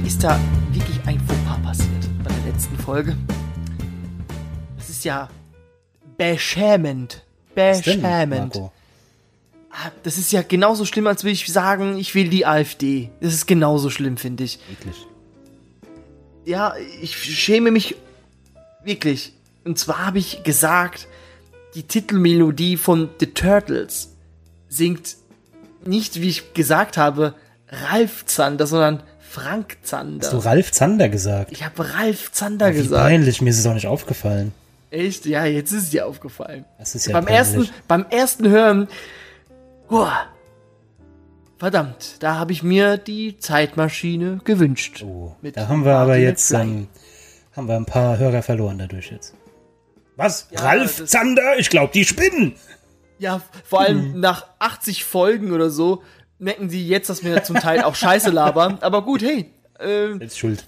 mir ist da wirklich ein Fauxpas passiert bei der letzten Folge. Das ist ja beschämend. Denn, Beschämend. Ah, Das ist ja genauso schlimm, als würde ich sagen, ich will die AfD. Das ist genauso schlimm, finde ich. Eklig. Ja, ich schäme mich wirklich. Und zwar habe ich gesagt, die Titelmelodie von The Turtles singt nicht, wie ich gesagt habe, Ralf Zander, sondern Frank Zander. Hast du Ralf Zander gesagt? ich habe Ralf Zander Wie gesagt. peinlich, mir ist es auch nicht aufgefallen. Echt? Ja, jetzt ist es dir aufgefallen. Das ist ja beim peinlich. ersten, beim ersten Hören, Huah. verdammt, da habe ich mir die Zeitmaschine gewünscht. Oh, Mit da haben wir aber Martin jetzt McFly. ähm, haben wir ein paar Hörer verloren dadurch jetzt. Was? Ja, Ralf Zander? Ich glaube, die spinnen. Ja, vor allem Hm. nach 80 Folgen oder so merken sie jetzt, dass wir zum Teil auch Scheiße labern. Aber gut, hey, äh, Jetzt schuld.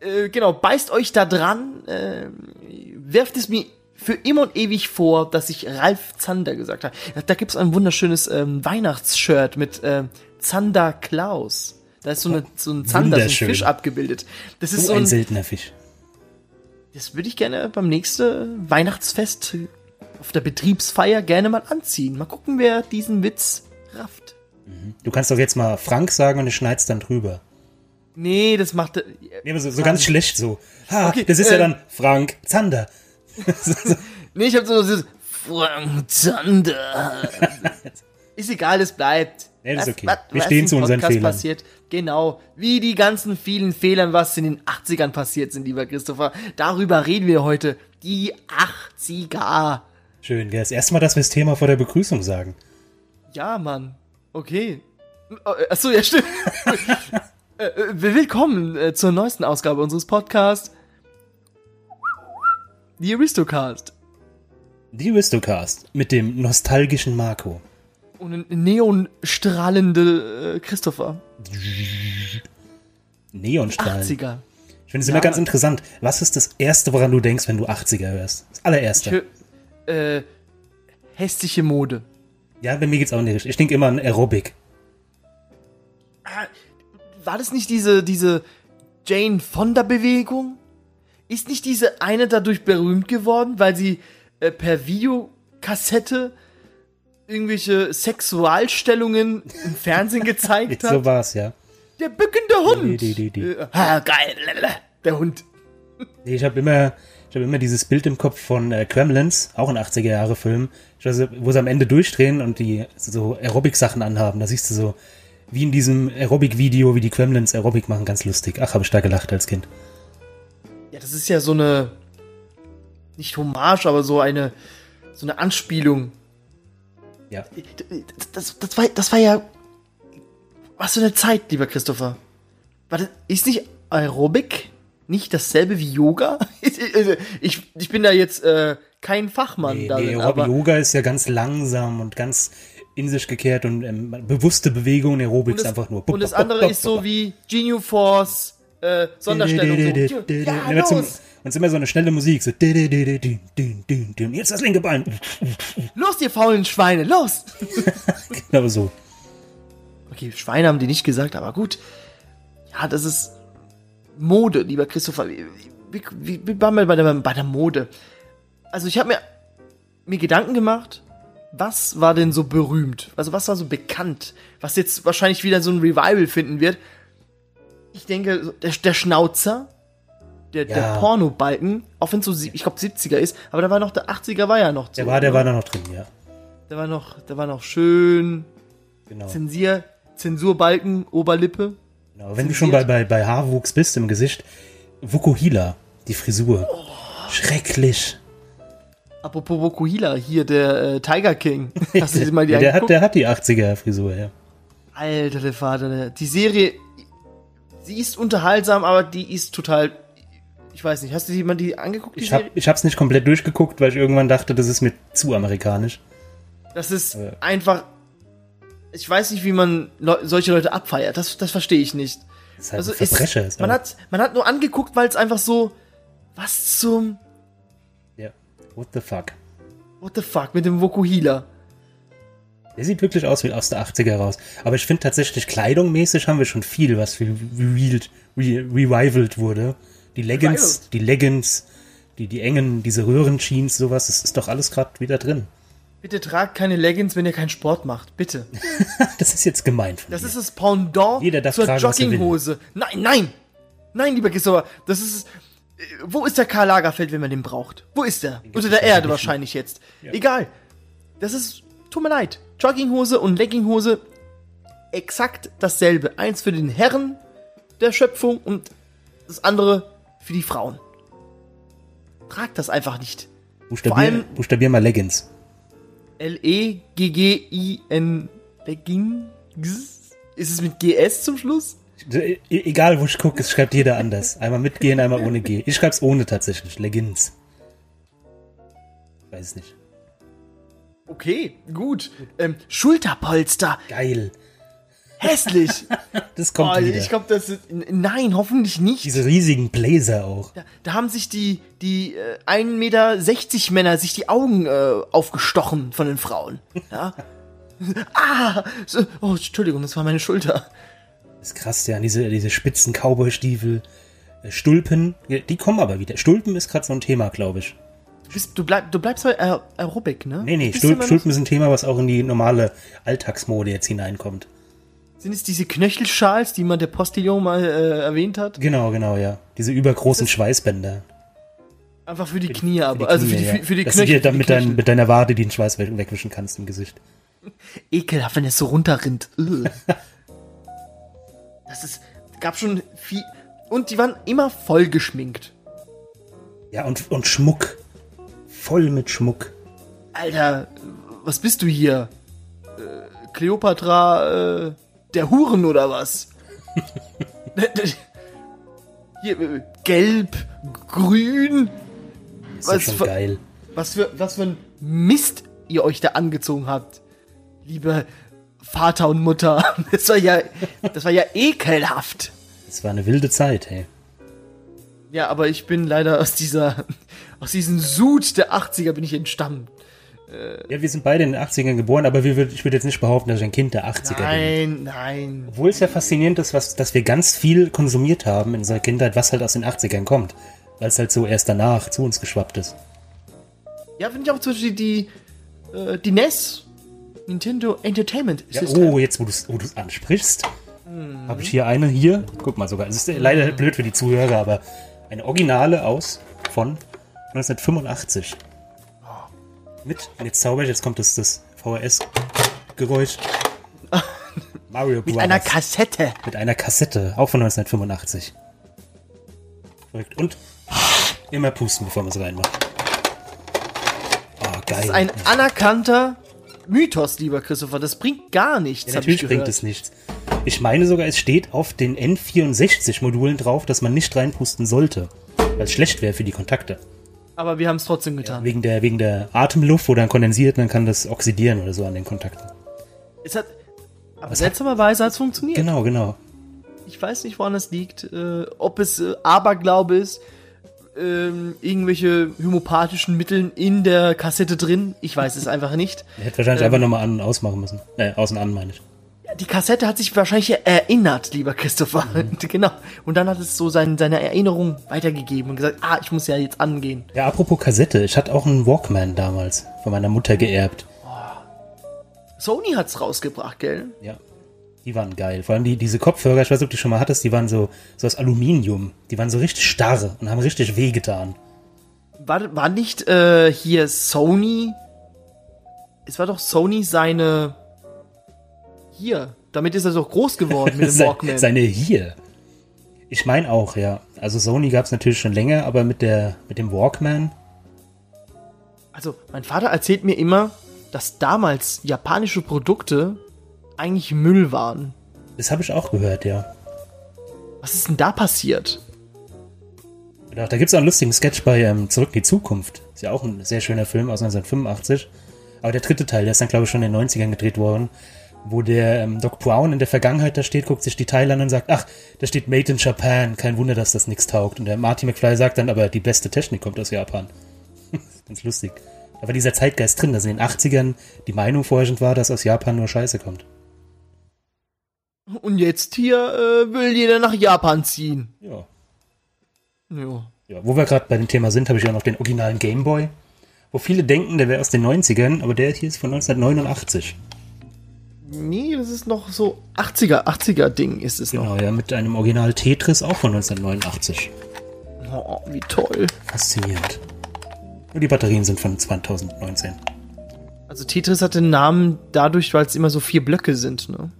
äh, genau, beißt euch da dran, äh, werft es mir für immer und ewig vor, dass ich Ralf Zander gesagt habe. Da gibt's ein wunderschönes ähm, Weihnachtsshirt mit äh, Zander Klaus. Da ist so, eine, so ein Zander, so ein. Fisch abgebildet. Das ist So so ein ein, seltener Fisch. das würde ich gerne beim nächsten Weihnachtsfest auf der Betriebsfeier gerne mal anziehen. Mal gucken, wer diesen Witz rafft. Du kannst doch jetzt mal Frank sagen und ich schneid's dann drüber. Nee, das macht. äh, Nee, so, so ganz schlecht so. Ha, Okay, das ist äh, ja dann Frank Zander. Nee, ich hab so dieses Frank Zander. ist egal, es bleibt. Nee, das ist okay. was- Wir was stehen zu unseren Podcast Fehlern. Passiert. Genau. Wie die ganzen vielen Fehlern, was in den 80ern passiert sind, lieber Christopher. Darüber reden wir heute. Die 80er. Schön, gell? Das erste Mal, dass wir das Thema vor der Begrüßung sagen. Ja, Mann. Okay. Äh, Achso, ja, stimmt. Äh, äh, Willkommen zur neuesten Ausgabe unseres Podcasts. The Aristocast. Die Aristocast mit dem nostalgischen Marco. Und ein neonstrahlende Christopher. Neonstrahlen. 80er. Ich finde es Ja. immer ganz interessant. Was ist das Erste, woran du denkst, wenn du 80er hörst? Das allererste. Für, äh, hässliche Mode. Ja, bei mir geht's auch Richtung. Ich denke immer an Aerobic. War das nicht diese, diese Jane Fonda-Bewegung? Ist nicht diese eine dadurch berühmt geworden, weil sie äh, per Videokassette irgendwelche Sexualstellungen im Fernsehen gezeigt hat? So war's, ja. Der bückende Hund! Die, die, die, die. Ah, geil, der Hund. Nee, ich habe immer, ich habe immer dieses Bild im Kopf von äh, Kremlins, auch ein 80er Jahre Film, ich weiß, wo sie am Ende durchdrehen und die so Aerobic-Sachen anhaben. Da siehst du so, wie in diesem Aerobic-Video, wie die Kremlins Aerobic machen, ganz lustig. Ach, habe ich da gelacht als Kind. Ja, das ist ja so eine, nicht Hommage, aber so eine, so eine Anspielung Ja. das, das, war, das war ja. Was für eine Zeit, lieber Christopher. War das, ist nicht Aerobic nicht dasselbe wie Yoga? ich, ich bin da jetzt äh, kein Fachmann Nee, darin, nee, aber Yoga ist ja ganz langsam und ganz in sich gekehrt und ähm, bewusste Bewegung, Aerobic und ist das, einfach nur. und das andere ist so wie Genu Force äh, Sonderstellung. So. Ja, Immer zum- los, Und es ist immer so eine schnelle Musik. So. Jetzt das linke Bein. los, ihr faulen Schweine, los! Genau so. Okay, Schweine haben die nicht gesagt, aber gut. Ja, das ist Mode, lieber Christopher. Wie, wie, wie, wie waren wir bei der, bei der Mode? Also ich habe mir, mir Gedanken gemacht, was war denn so berühmt? Also was war so bekannt? Was jetzt wahrscheinlich wieder so ein Revival finden wird. Ich denke, der, der Schnauzer, der, der Ja. Pornobalken, auch wenn es so, ich glaube 70er ist, aber da war noch, der 80er war ja noch so. Der war, der war da noch drin, ja. Der war noch, der war noch schön, Genau. Zensier, Zensurbalken, Oberlippe. Genau. Wenn du schon bei, bei, bei Haarwuchs bist im Gesicht, Vukuhila, die Frisur. Schrecklich. Apropos Vokuhila, hier der äh, Tiger King. Hast du dir mal die der, hat, der hat die 80er-Frisur, ja. Alter, der Vater, die Serie, sie ist unterhaltsam, aber die ist total, ich weiß nicht, hast du die mal die angeguckt, die Ich, hab, Serie? ich hab's nicht komplett durchgeguckt, weil ich irgendwann dachte, das ist mir zu amerikanisch. Das ist Ja. einfach, ich weiß nicht, wie man Leu solche Leute abfeiert, das, das verstehe ich nicht. Das ist halt Also ein Verbrecher. ist, man, hat, man hat nur angeguckt, weil es einfach so, was zum, ja. What the fuck? what the fuck, mit dem Vokuhila. Der sieht wirklich aus wie aus der 80er raus. Aber ich finde tatsächlich, kleidungmäßig haben wir schon viel, was viel revealed, re revivalt wurde. Die Leggings, Revivalt. die Leggings, die, die engen, diese Röhrenjeans, sowas, das ist doch alles gerade wieder drin. Bitte tragt keine Leggings, wenn ihr keinen Sport macht. Bitte. Das ist jetzt gemein von Das mir. ist das Pendant Jeder darf zur tragen. Jogginghose. Nein, nein! Nein, lieber Christopher, das ist. Wo ist der Karl Lagerfeld, wenn man den braucht? Wo ist der? Unter der Erde wahrscheinlich jetzt. Egal. Das ist. Tut mir leid. Jogginghose und Legginghose exakt dasselbe. Eins für den Herren der Schöpfung und das andere für die Frauen. Tragt das einfach nicht. Buchstabier, vor allem- buchstabier mal Leggings. L-E-G-G-I-N. Leggings? Ist es mit GS zum Schluss? E egal, wo ich gucke, es schreibt jeder anders. Einmal mit G und einmal ohne G. Ich schreib's ohne tatsächlich. Leggings. Weiß es nicht. Okay, gut. Ähm, Schulterpolster. Geil. Hässlich. Das kommt oh, wieder. ich glaube, das ist. Nein, hoffentlich nicht. Diese riesigen Bläser auch. Da, da haben sich die, die äh, 1,60 Meter Männer sich die Augen äh, aufgestochen von den Frauen. Ja. ah! So, oh, Entschuldigung, das war meine Schulter. Das ist krass, ja. Diese, diese spitzen Cowboy-Stiefel. äh, Stulpen, die kommen aber wieder. Stulpen ist gerade so ein Thema, glaube ich. Du, bist, du, bleib, du bleibst bei Aer Aerobic, ne? Nee, nee, Stulpen, Stulpen ist ein Thema, was auch in die normale Alltagsmode jetzt hineinkommt. Sind es diese Knöchelschals, die man der Postillon mal äh, erwähnt hat? Genau, genau, ja. Diese übergroßen Schweißbänder. Einfach für die Knie, aber. also für die, ja. für die Dass du Knöchel. dir dann mit, dein, Knöchel. mit deiner Wade den Schweiß weg- wegwischen kannst im Gesicht. ekelhaft, wenn es so runterrinnt. Das ist, gab schon viel. Und die waren immer voll geschminkt. Ja, und, und Schmuck. Voll mit Schmuck. Alter, was bist du hier? Äh, Kleopatra, äh, der Huren oder was? hier, gelb, grün. Ist Was schon für- geil. Was für, was für ein Mist ihr euch da angezogen habt. Liebe Vater und Mutter. Das war ja, das war ja ekelhaft. Es war eine wilde Zeit, hey. Ja, aber ich bin leider aus dieser, aus diesem Sud der 80er bin ich entstammt. Ja, wir sind beide in den 80ern geboren, aber wir ich würde jetzt nicht behaupten, dass ich ein Kind der 80er bin. Nein, nein. Obwohl es ja faszinierend ist, was, dass wir ganz viel konsumiert haben in unserer Kindheit, was halt aus den 80ern kommt. Weil es halt so erst danach zu uns geschwappt ist. Ja, finde ich auch zum Beispiel die, äh, die NES, Nintendo Entertainment Ja, System. oh, jetzt wo du es wo du's ansprichst, habe ich hier eine hier. Guck mal sogar. Es ist leider blöd für die Zuhörer, aber eine Originale aus von 1985. Mit, und jetzt zauber ich, jetzt kommt das, das VHS-Geräusch. Mario Bros. Mit einer Kassette. Mit einer Kassette, auch von 1985. Verrückt. Und immer pusten, bevor man es reinmacht. Oh, geil. Das ist ein anerkannter Mythos, lieber Christopher. Das bringt gar nichts. Ja, natürlich bringt es nichts. Ich meine sogar, es steht auf den N64-Modulen drauf, dass man nicht reinpusten sollte. Weil es schlecht wäre für die Kontakte. Aber wir haben es trotzdem getan. Wegen der, wegen der Atemluft, wo dann kondensiert, dann kann das oxidieren oder so an den Kontakten. Es hat, aber seltsamerweise hat es funktioniert. Genau, genau. Ich weiß nicht, woran das liegt. Äh, ob es äh, Aberglaube ist, ähm, irgendwelche homöopathischen Mitteln in der Kassette drin. Ich weiß es einfach nicht. Hätte wahrscheinlich einfach nochmal an und ausmachen müssen. Äh, außen an, meine ich. Die Kassette hat sich wahrscheinlich erinnert, lieber Christopher. genau. Und dann hat es so sein, seine Erinnerung weitergegeben und gesagt, ah, ich muss ja jetzt angehen. Ja, apropos Kassette. Ich hatte auch einen Walkman damals von meiner Mutter geerbt. Sony hat's rausgebracht, gell? Ja. Die waren geil. Vor allem die, diese Kopfhörer, ich weiß nicht, ob du die schon mal hattest, die waren so, so aus Aluminium. Die waren so richtig starr und haben richtig wehgetan. War, war nicht äh, hier Sony? Es war doch Sony seine. Hier. Damit ist er doch groß geworden mit dem Walkman. Seine hier. Ich meine auch, ja. Also Sony gab es natürlich schon länger, aber mit der mit dem Walkman, Also, mein Vater erzählt mir immer, dass damals japanische Produkte eigentlich Müll waren. das habe ich auch gehört, ja. Was ist denn da passiert? Da gibt es auch einen lustigen Sketch bei ähm, Zurück in die Zukunft. Ist ja auch ein sehr schöner Film aus 1985. Aber der dritte Teil, der ist dann, glaube ich, schon in den 90ern gedreht worden, wo der ähm, Doc Brown in der Vergangenheit da steht, guckt sich die Teile an und sagt, ach, da steht Made in Japan, kein Wunder, dass das nichts taugt. Und der Marty McFly sagt dann, aber die beste Technik kommt aus Japan. Ganz lustig. Da war dieser Zeitgeist drin, dass in den 80ern die Meinung vorherrschend war, dass aus Japan nur Scheiße kommt. Und jetzt hier äh, will jeder nach Japan ziehen. Ja. Ja. ja wo wir gerade bei dem Thema sind, habe ich auch noch den originalen Gameboy. Wo viele denken, der wäre aus den 90ern, aber der hier ist von 1989. Nee, das ist noch so 80er, 80er Ding ist es Genau, noch. ja, mit einem Original Tetris auch von 1989. Oh, wie toll. Faszinierend. Nur die Batterien sind von 2019. Also Tetris hat den Namen dadurch, weil es immer so vier Blöcke sind, ne?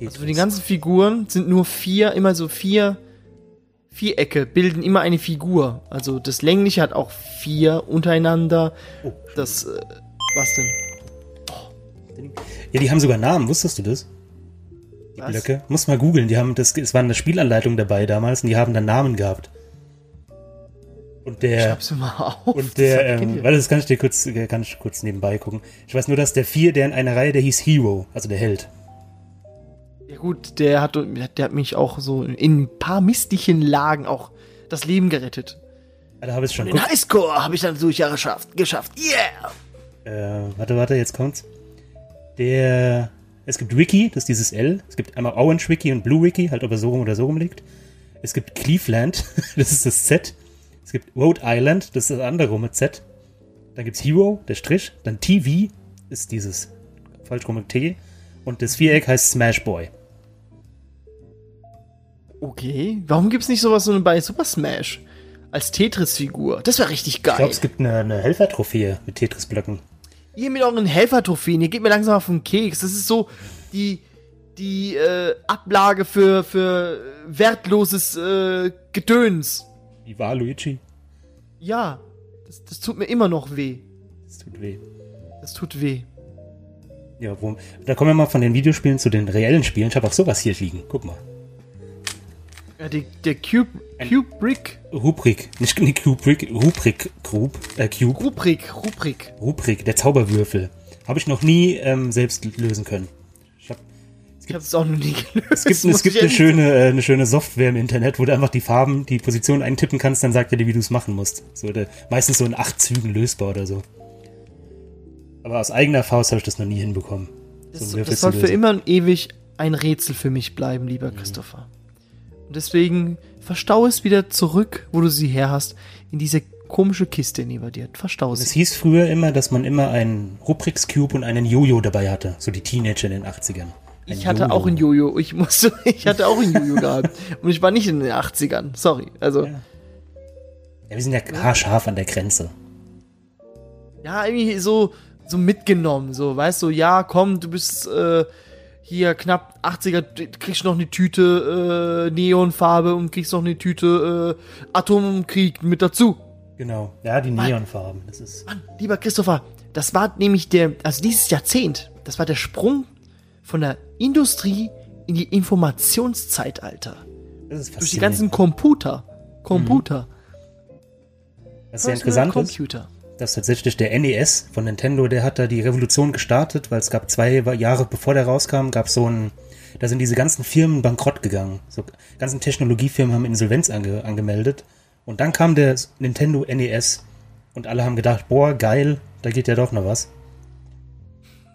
Also für die ganzen Figuren sind nur vier, immer so vier Vierecke, bilden immer eine Figur. Also das längliche hat auch vier untereinander. Oh. Das, äh, was denn? Ja, die haben sogar Namen, wusstest du das? Die Was? Blöcke. Muss mal googeln, die haben das, es war eine Spielanleitung dabei damals und die haben dann Namen gehabt. Und der, Schreib's mal auf. und Das der, kennt ähm, warte, das kann ich dir kurz, äh, kann ich kurz nebenbei gucken. Ich weiß nur, dass der vier, der in einer Reihe, der hieß Hero, also der Held. Ja gut, der hat, der hat mich auch so in ein paar mistlichen Lagen auch das Leben gerettet. Ah, da habe ich schon. Den Highscore habe ich dann durch Jahre geschafft. geschafft. Yeah! äh, warte, warte, jetzt kommt's. Der, es gibt Wiki, das ist dieses L. Es gibt einmal Orange Wiki und Blue Wiki, halt ob er so rum oder so rum liegt. Es gibt Cleveland, das ist das Z. Es gibt Rhode Island, das ist das andere rum mit Z. Dann gibt's Hero, der Strich. Dann TV ist dieses falsch rum mit T. Und das Viereck heißt Smash Boy. Okay, warum gibt's nicht sowas so bei Super Smash? Als Tetris-Figur. Das wäre richtig Ich geil. glaube, es gibt eine, eine Helfertrophäe mit Tetris-Blöcken. Ihr mit euren Helfertrophäen, ihr geht mir langsam auf den Keks. Das ist so die, die äh, Ablage für, für wertloses äh, Gedöns. Wie war Luigi? Ja, das, das tut mir immer noch weh. Das tut weh. Das tut weh. Ja, wo, da kommen wir mal von den Videospielen zu den reellen Spielen. Ich habe auch sowas hier liegen. Guck mal. Ja, die, der Cube, Cube Brick. Rubrik. Nicht, nicht Kubrick, Rubrik, Grub, äh, Cube. Rubrik, Rubrik. Rubrik, der Zauberwürfel. Habe ich noch nie ähm, selbst lösen können. Ich hab, Ich hab's auch noch nie gelöst. es gibt, es gibt eine schöne, äh, eine schöne Software im Internet, wo du einfach die Farben, die Position eintippen kannst, dann sagt er dir, wie du es machen musst. So, der, meistens so in acht Zügen lösbar oder so. Aber aus eigener Faust habe ich das noch nie hinbekommen. Das, Würfel das zu soll für immer und ewig ein Rätsel für mich bleiben, lieber Christopher. Und deswegen verstau es wieder zurück, wo du sie her hast, in diese komische Kiste neben dir. Verstau Es sie. hieß früher immer, dass man immer einen Rubrix Cube und einen Jojo dabei hatte. So die Teenager in den 80ern. Ein Ich hatte auch ein Jojo. Ich musste, ich hatte auch ein Jojo gehabt. Und ich war nicht in den 80ern. Sorry. Also, Ja. Ja, wir sind ja haarscharf an der Grenze. ja, irgendwie so, so mitgenommen. So, weißt du, ja, komm, du bist äh, hier knapp 80er, du kriegst noch eine Tüte äh, Neonfarbe und kriegst noch eine Tüte äh, Atomkrieg mit dazu. Genau. Ja, die Neonfarben. Das ist. Mann, lieber Christopher, das war nämlich der, also dieses Jahrzehnt, das war der Sprung von der Industrie in die Informationszeitalter. Das ist Durch die ganzen Computer. Computer. Was sehr Personal interessant ist, Computer. Dass tatsächlich der NES von Nintendo, der hat da die Revolution gestartet, weil es gab zwei Jahre bevor der rauskam, gab so ein, da sind diese ganzen Firmen bankrott gegangen. So ganzen Technologiefirmen haben Insolvenz ange, angemeldet. Und dann kam der Nintendo NES und alle haben gedacht, boah, geil, da geht ja doch noch was.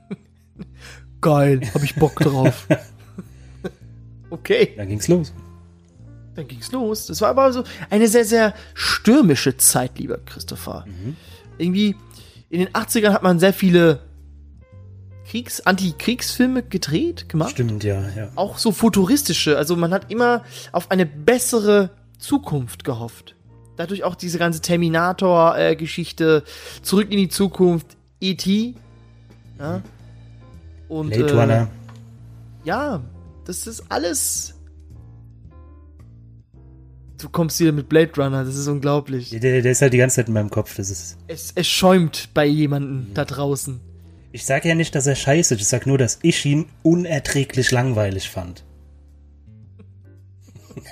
Geil, hab ich Bock drauf. okay, Dann ging's los. dann ging's los. Das war aber so eine sehr, sehr stürmische Zeit, lieber Christopher. Irgendwie, in den 80ern hat man sehr viele Kriegs-, Anti-Kriegsfilme gedreht, gemacht. Stimmt, ja, ja. auch so futuristische. Also man hat immer auf eine bessere Zukunft gehofft. Dadurch auch diese ganze Terminator-Geschichte, Zurück in die Zukunft, E.T. Ja. Und, Blade äh, Runner. Ja, das ist alles. Du kommst hier mit Blade Runner, das ist unglaublich. Der, der ist halt die ganze Zeit in meinem Kopf. Das ist. Es, es schäumt bei jemandem da draußen. Ich sage ja nicht, dass er scheiße ist. Ich sag nur, dass ich ihn unerträglich langweilig fand.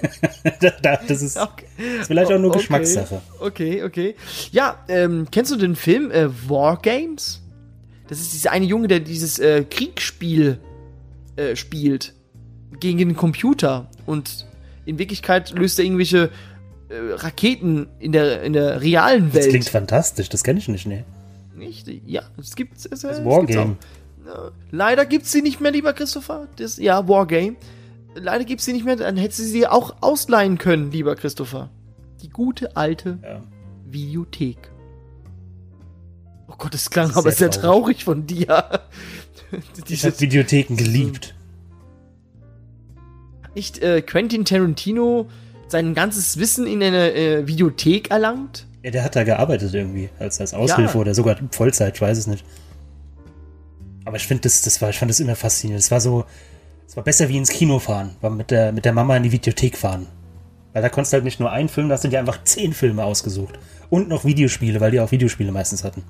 das ist, Okay. ist vielleicht auch nur Okay. Geschmackssache. Okay, okay. Ja, ähm, kennst du den Film äh, War Games? Das ist dieser eine Junge, der dieses äh, Kriegsspiel äh, spielt gegen den Computer und in Wirklichkeit löst er irgendwelche äh, Raketen in der, in der realen Das Welt. klingt fantastisch, das kenne ich nicht, ne? Nicht? Ja, es gibt es. Das es Wargame. Leider gibt's sie nicht mehr, lieber Christopher. Das, ja, Wargame. Leider gibt's sie nicht mehr, dann hättest du sie auch ausleihen können, lieber Christopher. Die gute alte Ja. Videothek. Oh Gott, das klang Das aber sehr sehr traurig von dir. Ich Diese, habe Videotheken geliebt. Nicht äh, Quentin Tarantino sein ganzes Wissen in eine äh, Videothek erlangt? Ja, der hat da gearbeitet irgendwie, als, als Aushilfe Ja. oder sogar Vollzeit, ich weiß es nicht. Aber ich finde das, das war, ich fand das immer faszinierend. Es war so, es war besser wie ins Kino fahren, war mit der, mit der Mama in die Videothek fahren. Weil da konntest du halt nicht nur einen Film, da hast du dir einfach zehn Filme ausgesucht. Und noch Videospiele, weil die auch Videospiele meistens hatten.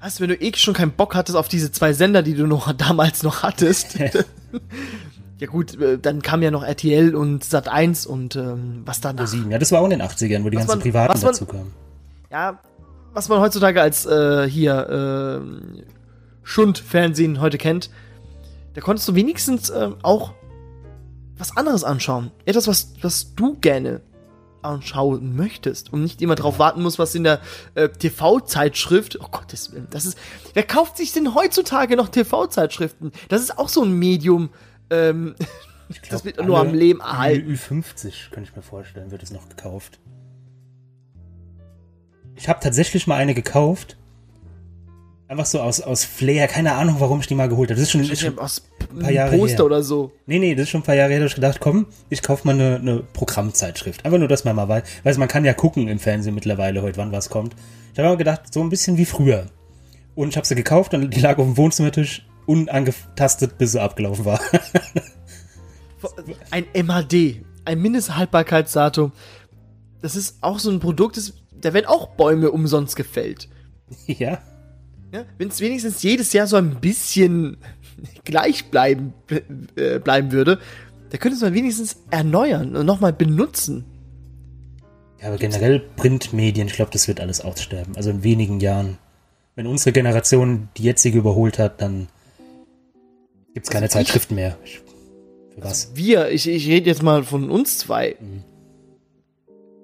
Was, wenn du eh schon keinen Bock hattest auf diese zwei Sender, die du noch damals noch hattest? ja gut, äh, dann kam ja noch RTL und Sat1 und ähm, was danach. Sieben. Ja, das war auch in den 80ern, wo die Was ganzen man- Privaten man- dazu kamen. Ja, was man heutzutage als äh, hier äh, Schundfernsehen heute kennt, da konntest du wenigstens äh, auch was anderes anschauen. Etwas, was, was du gerne anschauen möchtest und nicht immer drauf warten musst, was in der äh, TV-Zeitschrift. Oh Gottes Willen, das ist. Wer kauft sich denn heutzutage noch TV-Zeitschriften? Das ist auch so ein Medium. Ähm, Ich das glaub, wird nur am Leben erhalten. Ü50, könnte ich mir vorstellen, wird es noch gekauft. Ich habe tatsächlich mal eine gekauft. Einfach so aus, aus Flair, keine Ahnung, warum ich die mal geholt habe. Das ist schon, ist schon aus ein paar Jahre Poster her. oder so. Nee, nee, das ist schon ein paar Jahre her, da hab ich gedacht, komm, ich kauf mal eine, eine Programmzeitschrift. Einfach nur, dass man mal weiß. Weiß, man kann ja gucken im Fernsehen mittlerweile heute, wann was kommt. Ich habe aber gedacht, so ein bisschen wie früher. Und ich habe sie gekauft und die lag auf dem Wohnzimmertisch unangetastet, bis sie abgelaufen war. Ein MHD, ein Mindesthaltbarkeitsdatum. Das ist auch so ein Produkt, das, da werden auch Bäume umsonst gefällt. ja. Ja? Wenn es wenigstens jedes Jahr so ein bisschen gleich bleiben, äh, bleiben würde, da könnte man wenigstens erneuern und nochmal benutzen. Ja, aber generell Printmedien, ich glaube, das wird alles aussterben. Also in wenigen Jahren. Wenn unsere Generation die jetzige überholt hat, dann gibt's keine Also ich- Zeitschriften mehr. Ich, für was? Wir, ich, ich rede jetzt mal von uns zwei.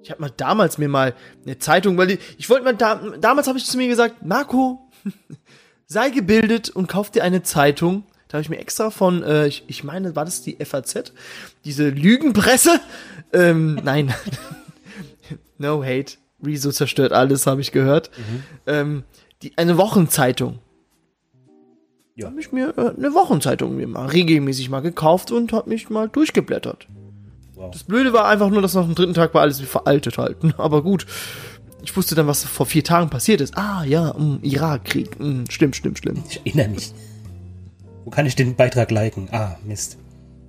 Ich habe mal damals mir mal eine Zeitung, weil ich, ich wollte mal da, damals habe ich zu mir gesagt, Marco, sei gebildet und kauf dir eine Zeitung. Da habe ich mir extra von, äh, ich, ich meine, war das die FAZ, diese Lügenpresse? Ähm, nein, no hate, Rezo zerstört alles, habe ich gehört. Ähm, die, eine Wochenzeitung. Ja. habe ich mir äh, eine Wochenzeitung mir mal regelmäßig mal gekauft und habe mich mal durchgeblättert. Wow. Das Blöde war einfach nur, dass nach dem dritten Tag war alles wie veraltet halt. Aber gut. Ich wusste dann, was vor vier Tagen passiert ist. Ah, ja, mh, Irakkrieg. Mh, stimmt, stimmt, stimmt. Ich erinnere mich. Wo kann ich den Beitrag liken? Ah, Mist.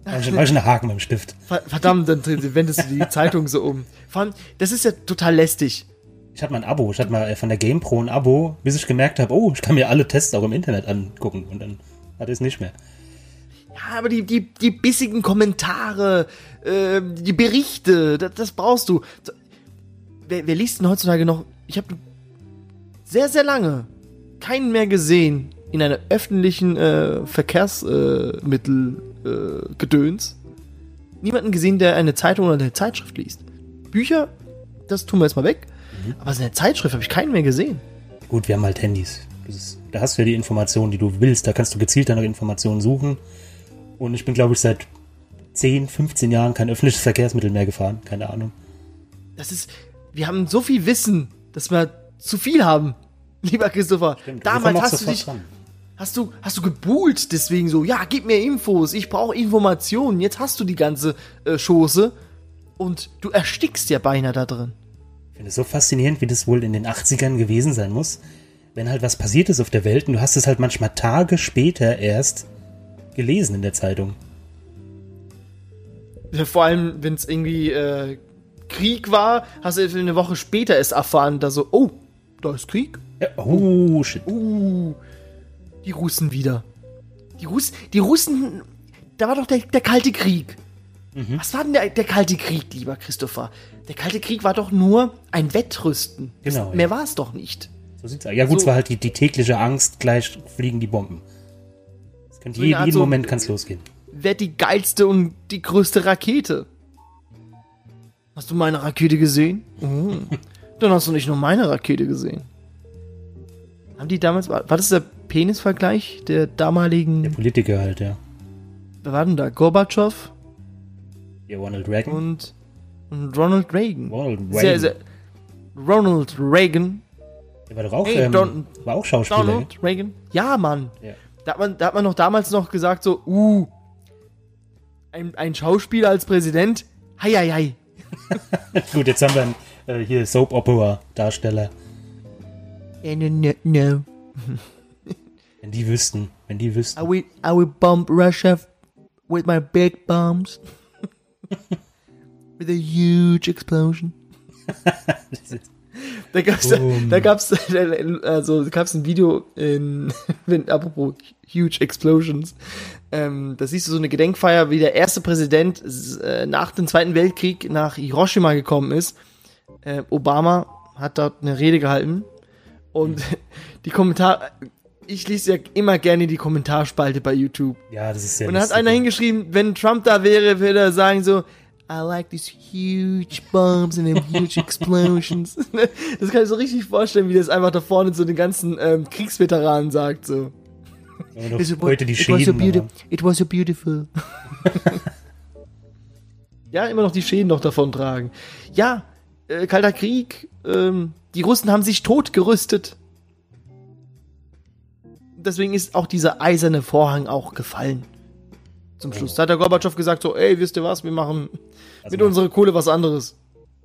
Mach ich, mach ich einen Haken dem Stift. Ver- Verdammt, dann wendest du die Zeitung so um. Vor allem, das ist ja total lästig. Ich hatte mal ein Abo. Ich hatte mal äh, von der GamePro ein Abo, bis ich gemerkt habe, oh, ich kann mir alle Tests auch im Internet angucken. Und dann hatte ich es nicht mehr. Ja, aber die, die, die bissigen Kommentare, äh, die Berichte, das, das brauchst du. Wer, wer liest denn heutzutage noch? Ich habe sehr, sehr lange keinen mehr gesehen in einer öffentlichen äh, Verkehrsmittel äh, Gedöns. Niemanden gesehen, der eine Zeitung oder eine Zeitschrift liest. Bücher, das tun wir jetzt mal weg. Aber so eine Zeitschrift habe ich keinen mehr gesehen. Gut, wir haben halt Handys. Das ist, da hast du ja die Informationen, die du willst. Da kannst du gezielt nach Informationen suchen. Und ich bin, glaube ich, seit 10, 15 Jahren kein öffentliches Verkehrsmittel mehr gefahren. Keine Ahnung. Das ist, wir haben so viel Wissen, dass wir zu viel haben. Lieber Christopher, Stimmt, wir damals hast du dich, dran. hast du, hast du gebuhlt, deswegen so, ja, gib mir Infos, ich brauche Informationen. Jetzt hast du die ganze äh, Schoße und du erstickst ja beinahe da drin. Ich finde es so faszinierend, wie das wohl in den 80ern gewesen sein muss. Wenn halt was passiert ist auf der Welt und du hast es halt manchmal Tage später erst gelesen in der Zeitung. Ja, Vor allem, wenn es irgendwie äh, Krieg war, hast du eine Woche später es erfahren, da so, oh, da ist Krieg. Ja, oh, shit. Uh, die Russen wieder. Die Russen, die Russen, da war doch der, der Kalte Krieg. Was war denn der, der Kalte Krieg, lieber Christopher? Der Kalte Krieg war doch nur ein Wettrüsten. Genau, Mehr ja. war es doch nicht. So sieht's aus. Ja gut, So. es war halt die, die tägliche Angst, gleich fliegen die Bomben. Es könnte So jeden, jeden so- Moment kann's losgehen. Wer die geilste und die größte Rakete? Hast du meine Rakete gesehen? Oh. Dann hast du nicht nur meine Rakete gesehen. Haben die damals, war, war das der Penisvergleich der damaligen, Der Politiker halt, ja. wer war denn da? Gorbatschow Ja, Ronald Reagan. und, und Ronald Reagan. Ronald Reagan. Sehr, sehr, Ronald Reagan. Der war doch auch, Hey, ähm, Don- war auch Schauspieler. Donald Reagan. Ja, Mann. Ja. Da hat, man, da hat man noch damals noch gesagt so, uh, ein, ein Schauspieler als Präsident, hei, hei, hei. Gut, jetzt haben wir einen äh, hier Soap-Opera-Darsteller. Eh, No, no, no. Wenn die wüssten, wenn die wüssten. I will, I will bomb Russia with my big bombs. with a huge explosion. Da gab's, Boom. da gab's, also, gab's ein Video in, wenn, apropos Huge Explosions. Ähm, da siehst du so eine Gedenkfeier, wie der erste Präsident äh, nach dem Zweiten Weltkrieg nach Hiroshima gekommen ist. Äh, Obama hat dort eine Rede gehalten. Und die Kommentare, ich lese ja immer gerne die Kommentarspalte bei YouTube. Ja, das ist sehr Und da hat einer hingeschrieben, wenn Trump da wäre, würde er sagen so, I like these huge bombs and them huge explosions. das kann ich so richtig vorstellen, wie das einfach da vorne zu den ganzen ähm, Kriegsveteranen sagt so. Was- heute die it was so Schäden. It was so beautiful. ja, immer noch die Schäden noch davon tragen. Ja, äh, Kalter Krieg, ähm, die Russen haben sich totgerüstet. Deswegen ist auch dieser eiserne Vorhang auch gefallen. Zum Schluss. Da hat der Gorbatschow gesagt so, ey, wisst ihr was, wir machen mit mal- unserer Kohle was anderes.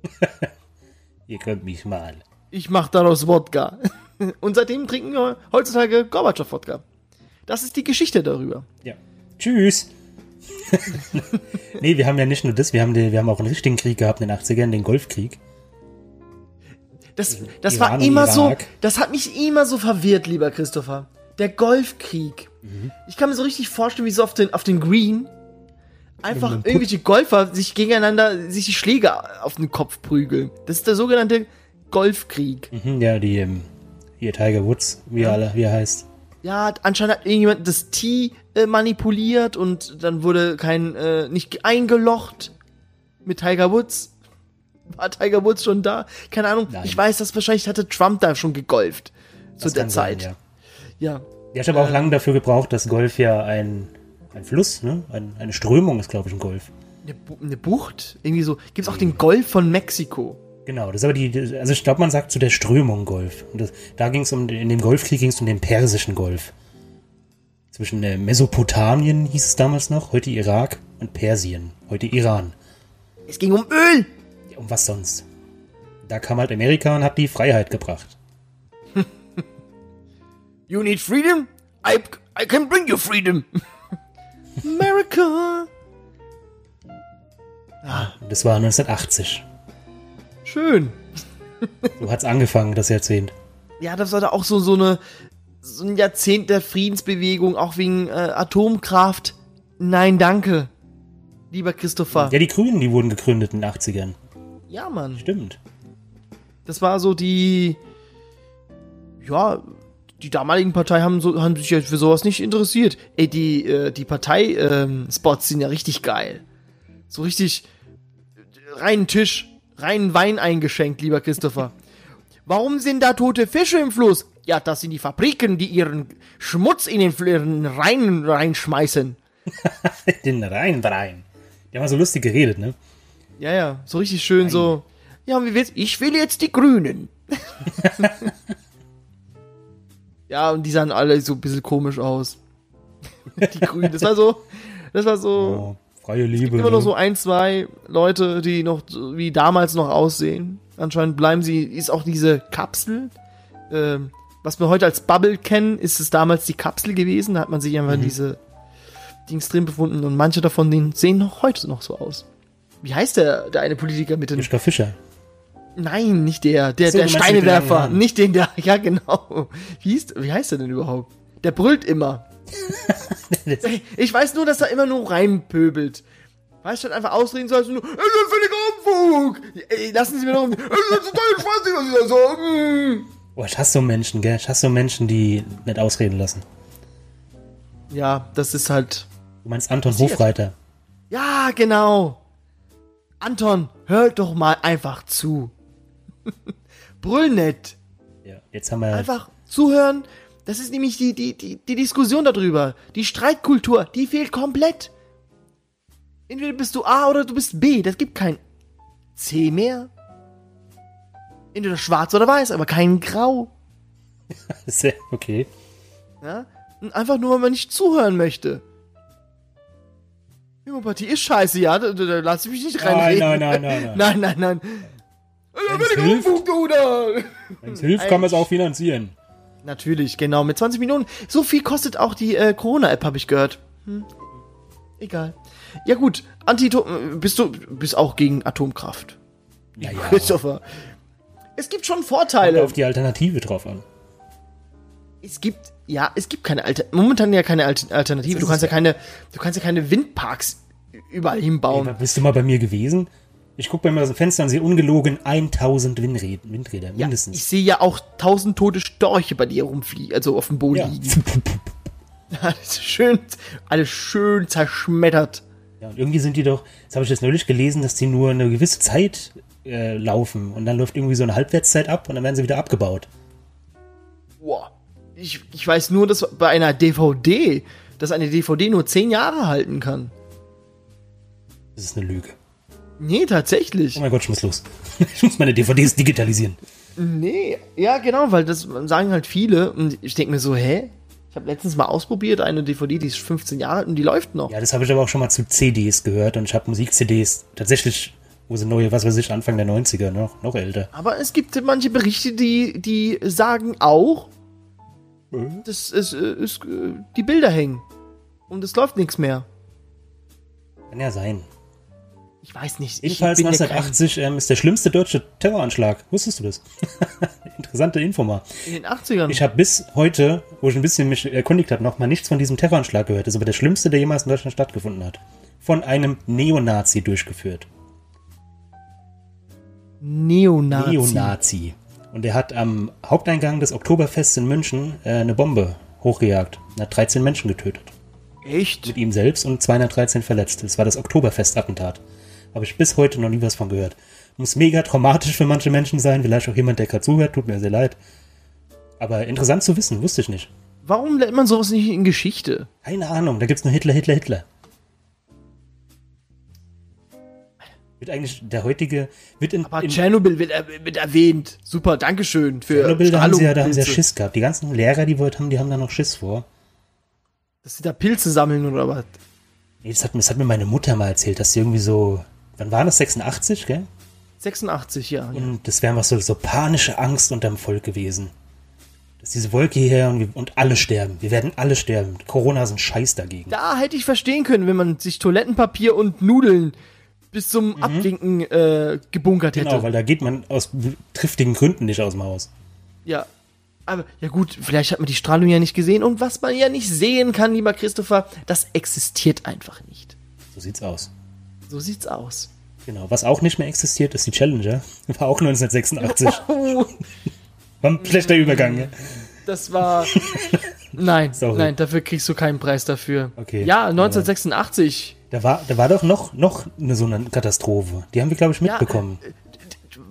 Ihr könnt mich mal. Ich mach daraus Wodka. Und seitdem trinken wir heutzutage Gorbatschow-Wodka. Das ist die Geschichte darüber. Ja. Tschüss. nee, wir haben ja nicht nur das, wir haben, den, wir haben auch einen richtigen Krieg gehabt in den 80ern, den Golfkrieg. Das, das Iran war immer so, das hat mich immer so verwirrt, lieber Christopher. Der Golfkrieg. Mhm. Ich kann mir so richtig vorstellen, wie so auf den, auf den Green einfach irgendwelche Golfer sich gegeneinander, sich die Schläge auf den Kopf prügeln. Das ist der sogenannte Golfkrieg. Mhm, ja, die, ähm, hier Tiger Woods, wie, er alle, wie er heißt. Ja, anscheinend hat irgendjemand das Tee äh, manipuliert und dann wurde kein, äh, nicht eingelocht mit Tiger Woods. War Tiger Woods schon da? Keine Ahnung. Nein. Ich weiß, dass wahrscheinlich hatte Trump da schon gegolft. Zu Das der kann sein, Zeit. ja. Ja. Hat aber auch lange dafür gebraucht, dass Golf ja ein, ein Fluss, ne? Ein, eine Strömung ist, glaube ich, ein Golf. Eine, Bu eine Bucht? Irgendwie so. Gibt's auch den Golf von Mexiko? Genau, das ist aber die, also ich glaube, man sagt zu der Strömung Golf. Und das, da ging es um, in dem Golfkrieg ging es um den persischen Golf. Zwischen äh, Mesopotamien hieß es damals noch, heute Irak, und Persien, heute Iran. Es ging um Öl! Ja, um was sonst? Da kam halt Amerika und hat die Freiheit gebracht. You need freedom? I, I can bring you freedom! America! Und das war 1980. Schön. So hat's angefangen, das Jahrzehnt. Ja, das war da auch so, so eine so ein Jahrzehnt der Friedensbewegung, auch wegen äh, Atomkraft. Nein, danke. Lieber Christopher. Ja, die Grünen, die wurden gegründet in den 80ern. Ja, Mann. Stimmt. Das war so die. Ja, die damaligen Parteien haben, so, haben sich ja für sowas nicht interessiert. Ey, die, äh, die Partei-Spots sind ja richtig geil. So richtig reinen Tisch, reinen Wein eingeschenkt, lieber Christopher. Warum sind da tote Fische im Fluss? Ja, das sind die Fabriken, die ihren Schmutz in den, ihren Rhein reinschmeißen. Den Rhein, rein. Die haben so lustig geredet, ne? Ja, ja, so richtig schön so. Ja, und wie willst Ich will jetzt die Grünen. ja, und die sahen alle so ein bisschen komisch aus. die Grünen. Das war so, das war so Oh, freie Liebe. immer noch ne? so ein, zwei Leute, die noch wie damals noch aussehen. Anscheinend bleiben sie, ist auch diese Kapsel. Ähm, was wir heute als Bubble kennen, ist es damals die Kapsel gewesen. Da hat man sich einfach in diese Dings drin befunden und manche davon sehen noch heute noch so aus. Wie heißt der, der eine Politiker mit den Fischer. Nein, nicht der. Der, so, der Steinewerfer. Nicht den, der. Ja, genau. Wie, hieß, wie heißt der denn überhaupt? Der brüllt immer. Ich weiß nur, dass er immer nur reinpöbelt. Weißt du, statt einfach ausreden soll, nur, es ist ein völliger Unfug. Lassen Sie mir doch. Es ist total Spaß, was Sie da sagen. Oh, ich hasse so Menschen, gell? Ich hasse so Menschen, die nicht ausreden lassen. Ja, das ist halt. Du meinst Anton Passiert. Hofreiter. Ja, genau. Anton, hör doch mal einfach zu. Brüll nicht. Ja, jetzt haben wir. Einfach zuhören. Das ist nämlich die, die, die, die Diskussion darüber. Die Streitkultur, die fehlt komplett. Entweder bist du A oder du bist B. Das gibt kein C mehr. Entweder schwarz oder weiß, aber kein Grau. Sehr, okay. Ja? Und einfach nur, weil man nicht zuhören möchte. Homöopathie ist scheiße, ja, da, da, da lass ich mich nicht reinreden. nein, nein, nein, nein. nein, nein, nein. Wenn's bin ich hilft. Wenn es hilft, kann man es auch finanzieren. Natürlich, genau, mit 20 Millionen. So viel kostet auch die äh, Corona-App, habe ich gehört. Hm. Egal. Ja gut, Anti bist du bist auch gegen Atomkraft. Ja, ja. Christopher. Es gibt schon Kommt Vorteile. auf die Alternative drauf an. Es gibt ja, es gibt keine Alter momentan ja keine Alter Alternative. Du kannst ja es keine du kannst ja keine Windparks überall hinbauen. Aber bist du mal bei mir gewesen? Ich gucke bei mir aus dem Fenster und sehe ungelogen 1000 Windräder, Windräder Ja, mindestens. ich sehe ja auch tausend tote Storche bei dir rumfliegen, also auf dem Boden Ja. liegen. Alles schön, alles schön zerschmettert. ja, und irgendwie sind die doch, das habe ich jetzt neulich gelesen, dass die nur eine gewisse Zeit äh, laufen und dann läuft irgendwie so eine Halbwertszeit ab und dann werden sie wieder abgebaut. Boah. Ich, ich weiß nur, dass bei einer DVD, dass eine DVD nur zehn Jahre halten kann. Das ist eine Lüge. Nee, tatsächlich. Oh mein Gott, ich muss los. Ich muss meine DVDs digitalisieren. Nee, ja, genau, weil das sagen halt viele und ich denke mir so, hä? Ich habe letztens mal ausprobiert, eine DVD, die ist 15 Jahre alt und die läuft noch. Ja, das habe ich aber auch schon mal zu CDs gehört und ich habe Musik-CDs tatsächlich, wo sie neue, was weiß ich, Anfang der 90er, noch, noch älter. Aber es gibt manche Berichte, die, die sagen auch, dass es, äh, es, äh, die Bilder hängen. Und es läuft nichts mehr. Kann ja sein. Ich weiß nicht. Ich Jedenfalls bin ja kein- 1980 ähm, ist der schlimmste deutsche Terroranschlag. Wusstest du das? Interessante Info mal. in den 80ern. Ich habe bis heute, wo ich ein bisschen mich erkundigt habe, noch mal nichts von diesem Terroranschlag gehört. Das ist aber der schlimmste, der jemals in Deutschland stattgefunden hat. Von einem Neonazi durchgeführt. Neonazi. Neonazi. Und er hat am Haupteingang des Oktoberfests in München äh, eine Bombe hochgejagt. Und hat 13 Menschen getötet. Echt? Mit ihm selbst und 213 verletzt. Das war das Oktoberfest-Attentat. Habe ich bis heute noch nie was von gehört. Muss mega traumatisch für manche Menschen sein. Vielleicht auch jemand, der gerade zuhört. Tut mir sehr leid. Aber interessant zu wissen, wusste ich nicht. Warum lernt man sowas nicht in Geschichte? Keine Ahnung, da gibt's nur Hitler, Hitler, Hitler. Wird eigentlich der heutige, wird in, Aber in Tschernobyl wird, er- wird erwähnt. Super, Dankeschön für Tschernobyl, da haben sie ja, da haben sie ja. Schiss gehabt. Die ganzen Lehrer, die wollt haben, die haben da noch Schiss vor. Dass sie da Pilze sammeln oder was? Nee, das hat, das hat mir meine Mutter mal erzählt, dass sie irgendwie so, wann war das, 86, gell? 86, ja. Und das wäre einfach so, so panische Angst unterm Volk gewesen. Dass diese Wolke hierher und, wir, und alle sterben. Wir werden alle sterben. Corona ist ein Scheiß dagegen. Da hätte ich verstehen können, wenn man sich Toilettenpapier und Nudeln bis zum Abwinken äh, gebunkert hätte. Mhm. Genau, weil da geht man aus triftigen Gründen nicht aus dem Haus. Ja. Aber, ja gut, vielleicht hat man die Strahlung ja nicht gesehen und was man ja nicht sehen kann, lieber Christopher, das existiert einfach nicht. So sieht's aus. So sieht's aus. Genau. Was auch nicht mehr existiert, ist die Challenger. War auch 1986. Oh, War ein schlechter Übergang, ja? das war. Nein, Sorry. nein, dafür kriegst du keinen Preis dafür. Okay. Ja, 1986. Da war, da war doch noch, noch eine, so eine Katastrophe. Die haben wir, glaube ich, Ja, mitbekommen.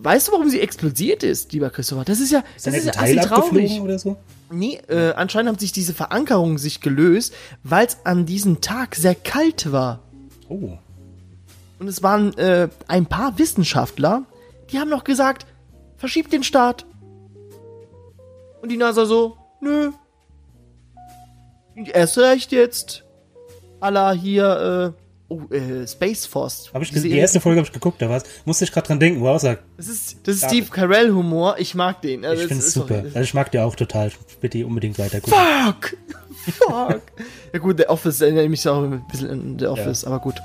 Weißt du, warum sie explodiert ist, lieber Christopher? Das ist ja, ist da das ist ja assi traurig. oder so? Nee, äh, anscheinend haben sich diese Verankerungen sich gelöst, weil es an diesem Tag sehr kalt war. Oh. Und es waren äh, ein paar Wissenschaftler, die haben noch gesagt, verschiebt den Start. Und die NASA so, nö. Erst recht jetzt. Allah hier, äh, oh, äh, Space Force. Hab ich die erste Folge habe ich geguckt, da war's. Musste ich gerade dran denken, wow, sag, Das ist, das ist Steve Carell Humor, ich mag den. Also ich finde es ist doch- super. Also ich mag die auch total. Bitte unbedingt weiter gucken. Fuck! Fuck! ja gut, The Office erinnert mich auch ein bisschen an The Office, aber gut.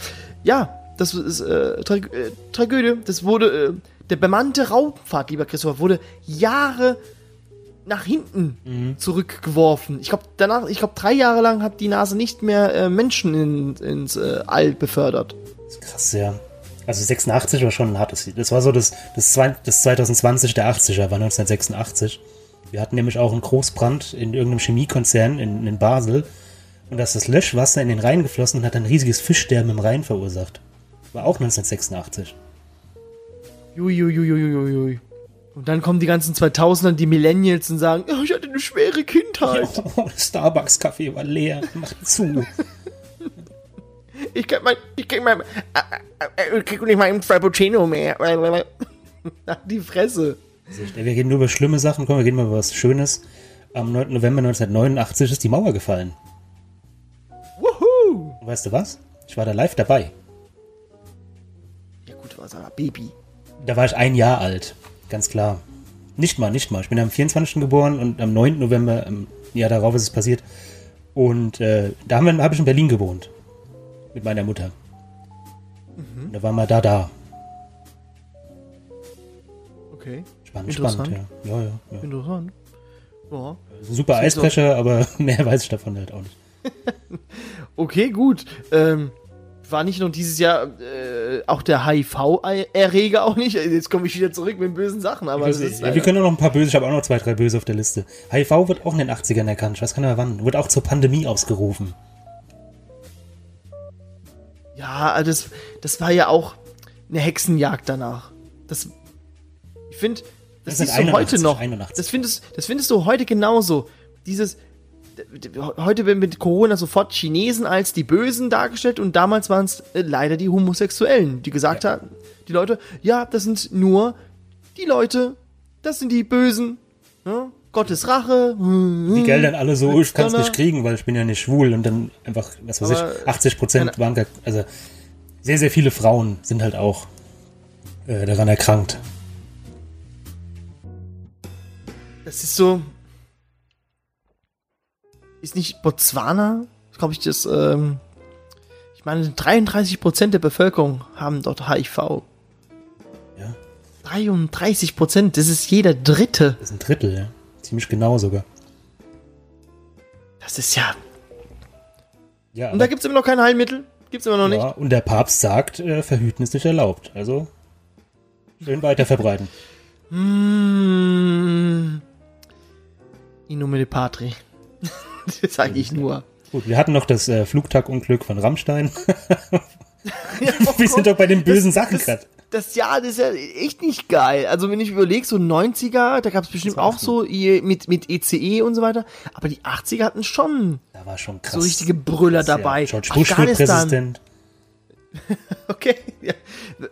Ja, das ist äh, Tra äh, Tragödie. Das wurde, äh, der bemannte Raumfahrt, lieber Christopher, wurde Jahre nach hinten Mhm. zurückgeworfen. Ich glaube, danach, ich glaube, drei Jahre lang hat die NASA nicht mehr äh, Menschen in, ins äh, All befördert. Das ist krass, ja. Also 86 war schon ein hartes Das war so das, das, zwei, das 2020 der 80er, war 1986. Wir hatten nämlich auch einen Großbrand in irgendeinem Chemiekonzern in, in Basel. Und da ist das Löschwasser in den Rhein geflossen und hat ein riesiges Fischsterben im Rhein verursacht. War auch 1986. Juiuiuiuiui. Und dann kommen die ganzen 2000er, die Millennials und sagen, oh, ich hatte eine schwere Kindheit. Oh, Starbucks-Kaffee war leer. Mach zu. Ich krieg mein, ich krieg mein, äh, äh, ich krieg nicht mal einen Frappuccino mehr. Die Fresse. Wir reden nur über schlimme Sachen, komm, wir reden mal über was Schönes. Am 9. November 1989 ist die Mauer gefallen. Wuhu! Weißt du was? Ich war da live dabei. Gut, war Baby. Da war ich ein Jahr alt, ganz klar. Nicht mal, nicht mal. Ich bin am 24. geboren und am 9. November, im Jahr darauf ist es passiert. Und äh, da habe hab ich in Berlin gewohnt. Mit meiner Mutter. Und da waren wir da, da. Okay. Spannend, Interessant. spannend, ja. Ja, ja, ja. Interessant. Ja. Super Sieht so- Eisbrecher, aber mehr weiß ich davon halt auch nicht. Okay, gut. Ähm, war nicht noch dieses Jahr äh, auch der HIV-Erreger auch nicht? Jetzt komme ich wieder zurück mit bösen Sachen, aber ist ja, wir können auch noch ein paar böse, ich habe auch noch zwei, drei böse auf der Liste. HIV wird auch in den 80ern erkannt, ich weiß gar nicht mehr wann. Wird auch zur Pandemie ausgerufen. Ja, also das, das war ja auch eine Hexenjagd danach. Das, ich finde, das, Das siehst du heute 81, noch. 81. Das findest, das findest du heute genauso. Dieses, heute wird mit Corona sofort Chinesen als die Bösen dargestellt und damals waren es äh, leider die Homosexuellen, die gesagt Ja. haben, die Leute, ja, das sind nur die Leute, das sind die Bösen, ja? Gottes Rache. Die Gelder alle so, ich kann es nicht kriegen, weil ich bin ja nicht schwul und dann einfach, was weiß Aber, ich, 80 Prozent waren, also sehr, sehr viele Frauen sind halt auch äh, daran erkrankt. Das ist so. Ist nicht Botswana? Glaube ich, das, ähm, ich meine, 33% der Bevölkerung haben dort HIV. Ja, 33%, das ist jeder Dritte. das ist ein Drittel, ja. Ziemlich genau sogar. Das ist ja. Ja, Und da aber- gibt's immer noch kein Heilmittel? Gibt's immer noch nicht? ja und der Papst sagt, äh, Verhüten ist nicht erlaubt. Also schön weiter verbreiten. Mmh. In nomine Patri. das sage ich nur. Gut, wir hatten noch das äh, Flugtagunglück von Rammstein. Ja, oh wir sind doch bei den bösen Sachen das, gerade. das Jahr, das ist ja echt nicht geil. Also wenn ich überlege, so 90er, da gab es bestimmt auch so mit, mit ECE und so weiter. Aber die 80er hatten schon Da war schon krass. so richtige Brüller Das ist ja dabei. George Bush wird Präsident. okay.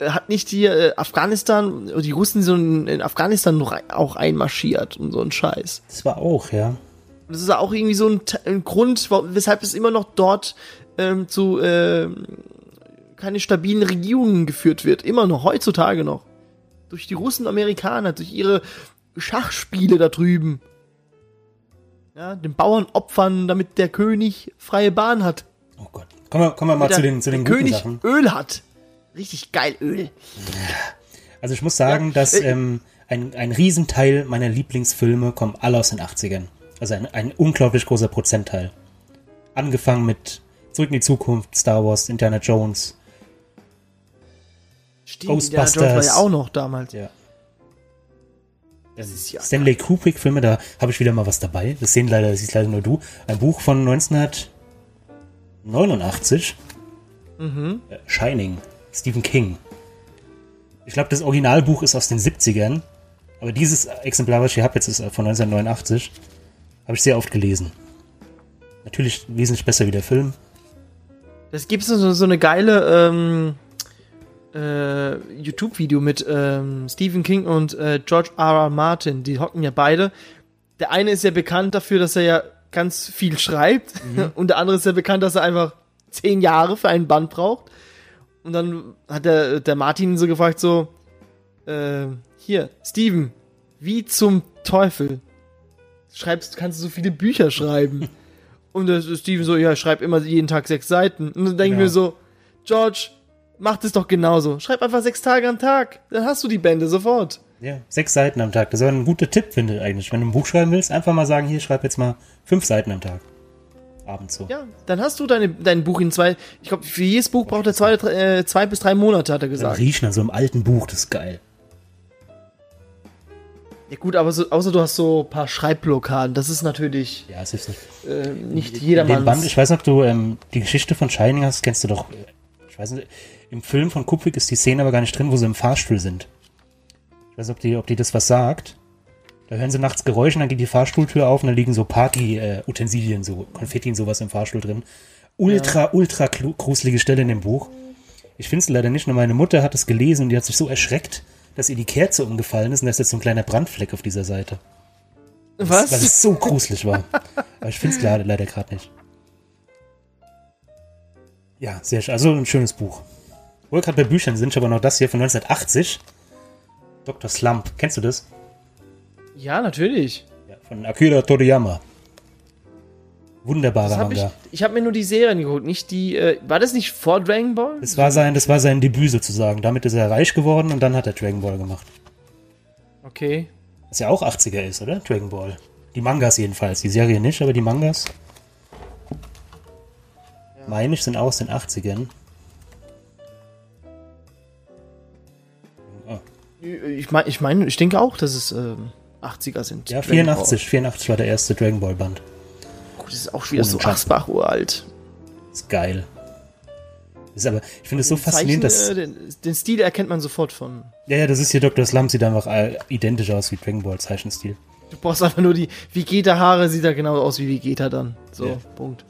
Hat nicht hier äh, Afghanistan, die Russen sind in Afghanistan noch auch einmarschiert und so ein Scheiß. Das war auch, ja. Das ist auch irgendwie so ein, ein Grund, weshalb es immer noch dort ähm, zu ähm, keine stabilen Regierungen geführt wird. Immer noch, heutzutage noch. Durch die Russen und Amerikaner, durch ihre Schachspiele da drüben. Ja, den Bauern opfern, damit der König freie Bahn hat. Oh Gott. Kommen wir, kommen wir mal Der- zu den, zu den der guten König Sachen. Öl hat. Richtig geil Öl. Also ich muss sagen, Ja, dass äh, ähm, ein, ein Riesenteil meiner Lieblingsfilme kommen alle aus den 80ern. Also ein, ein unglaublich großer Prozentteil. Angefangen mit Zurück in die Zukunft, Star Wars, Indiana Jones. Stimmt, Indiana Ghostbusters. Jones war ja auch noch damals. Ja. Ist ja Stanley Kubrick-Filme, da habe ich wieder mal was dabei. Das sehen leider, das siehst leider nur du. Ein Buch von 1989. Mhm. Äh, Shining. Stephen King. Ich glaube, das Originalbuch ist aus den 70ern. Aber dieses Exemplar, was ich hier habe, jetzt ist äh, von 1989. Habe ich sehr oft gelesen. Natürlich wesentlich besser wie der Film. Das gibt so, so eine geile ähm, äh, YouTube-Video mit ähm, Stephen King und äh, George R. R. Martin. Die hocken ja beide. Der eine ist ja bekannt dafür, dass er ja ganz viel schreibt. Und der andere ist ja bekannt, dass er einfach zehn Jahre für einen Band braucht. Und dann hat der, der Martin so gefragt, so, äh, hier, Steven, wie zum Teufel schreibst, kannst du so viele Bücher schreiben? Und das ist Steven so, ja, ich schreibe immer jeden Tag sechs Seiten. Und dann denke ich Ja. mir so, George, mach das doch genauso. Schreib einfach sechs Tage am Tag. Dann hast du die Bände sofort. Ja, sechs Seiten am Tag. Das ist aber ein guter Tipp, finde ich eigentlich. Wenn du ein Buch schreiben willst, einfach mal sagen, hier, schreib jetzt mal fünf Seiten am Tag. Abends so. Ja, dann hast du deine, dein Buch in zwei, ich glaube, für jedes Buch braucht er zwei, äh, zwei bis drei Monate, hat er gesagt. riechen an so einem alten Buch, das ist geil. Ja gut, aber so, außer du hast so ein paar Schreibblockaden, das ist natürlich Ja, es ist nicht. äh, nicht Band, jedermanns. ich weiß noch, du ähm, die Geschichte von Shining hast, kennst du doch. äh, Ich weiß nicht, im Film von Kubrick ist die Szene aber gar nicht drin, wo sie im Fahrstuhl sind. Ich weiß nicht, ob die, ob die das was sagt. Da hören sie nachts Geräusche, dann geht die Fahrstuhltür auf und da liegen so Party-Utensilien, so Konfetti und sowas im Fahrstuhl drin. Ultra, ultra klu- gruselige Stelle in dem Buch. Ich finde es leider nicht, nur meine Mutter hat es gelesen und die hat sich so erschreckt, dass ihr die Kerze umgefallen ist und da ist jetzt so ein kleiner Brandfleck auf dieser Seite. Was? Weil es so gruselig war. Aber ich finde es leider, leider gerade nicht. Ja, sehr schön. Also ein schönes Buch. Wo wir gerade bei Büchern sind, ich aber noch das hier von 1980. Dr. Slump. Kennst du das? ja, natürlich. Ja, von Akira Toriyama. Wunderbarer hab ich Manga. ich habe mir nur die Serien geguckt, nicht die. Äh, war das nicht vor Dragon Ball? Das war, sein, das war sein Debüt sozusagen. Damit ist er reich geworden und dann hat er Dragon Ball gemacht. Okay. Was ja auch 80er ist, oder? Dragon Ball. Die Mangas jedenfalls. Die Serie nicht, aber die Mangas. Meine ich, sind aus den 80ern. Oh. Ich meine, ich, mein, ich denke auch, dass es ähm, 80er sind. Ja, Dragon Ball. 84. 84 war der erste Dragon Ball Band. Das ist auch wieder so. Asbach uralt. Ist geil. Ist aber, ich finde es so faszinierend, dass. Zeichen, äh, den, den Stil erkennt man sofort von. Ja, ja, das ist hier Dr. Slump, sieht einfach äh, identisch aus wie Dragon Ball Zeichenstil. Du brauchst einfach nur die Vegeta-Haare, sieht da genau aus wie Vegeta dann. So, Ja. Punkt.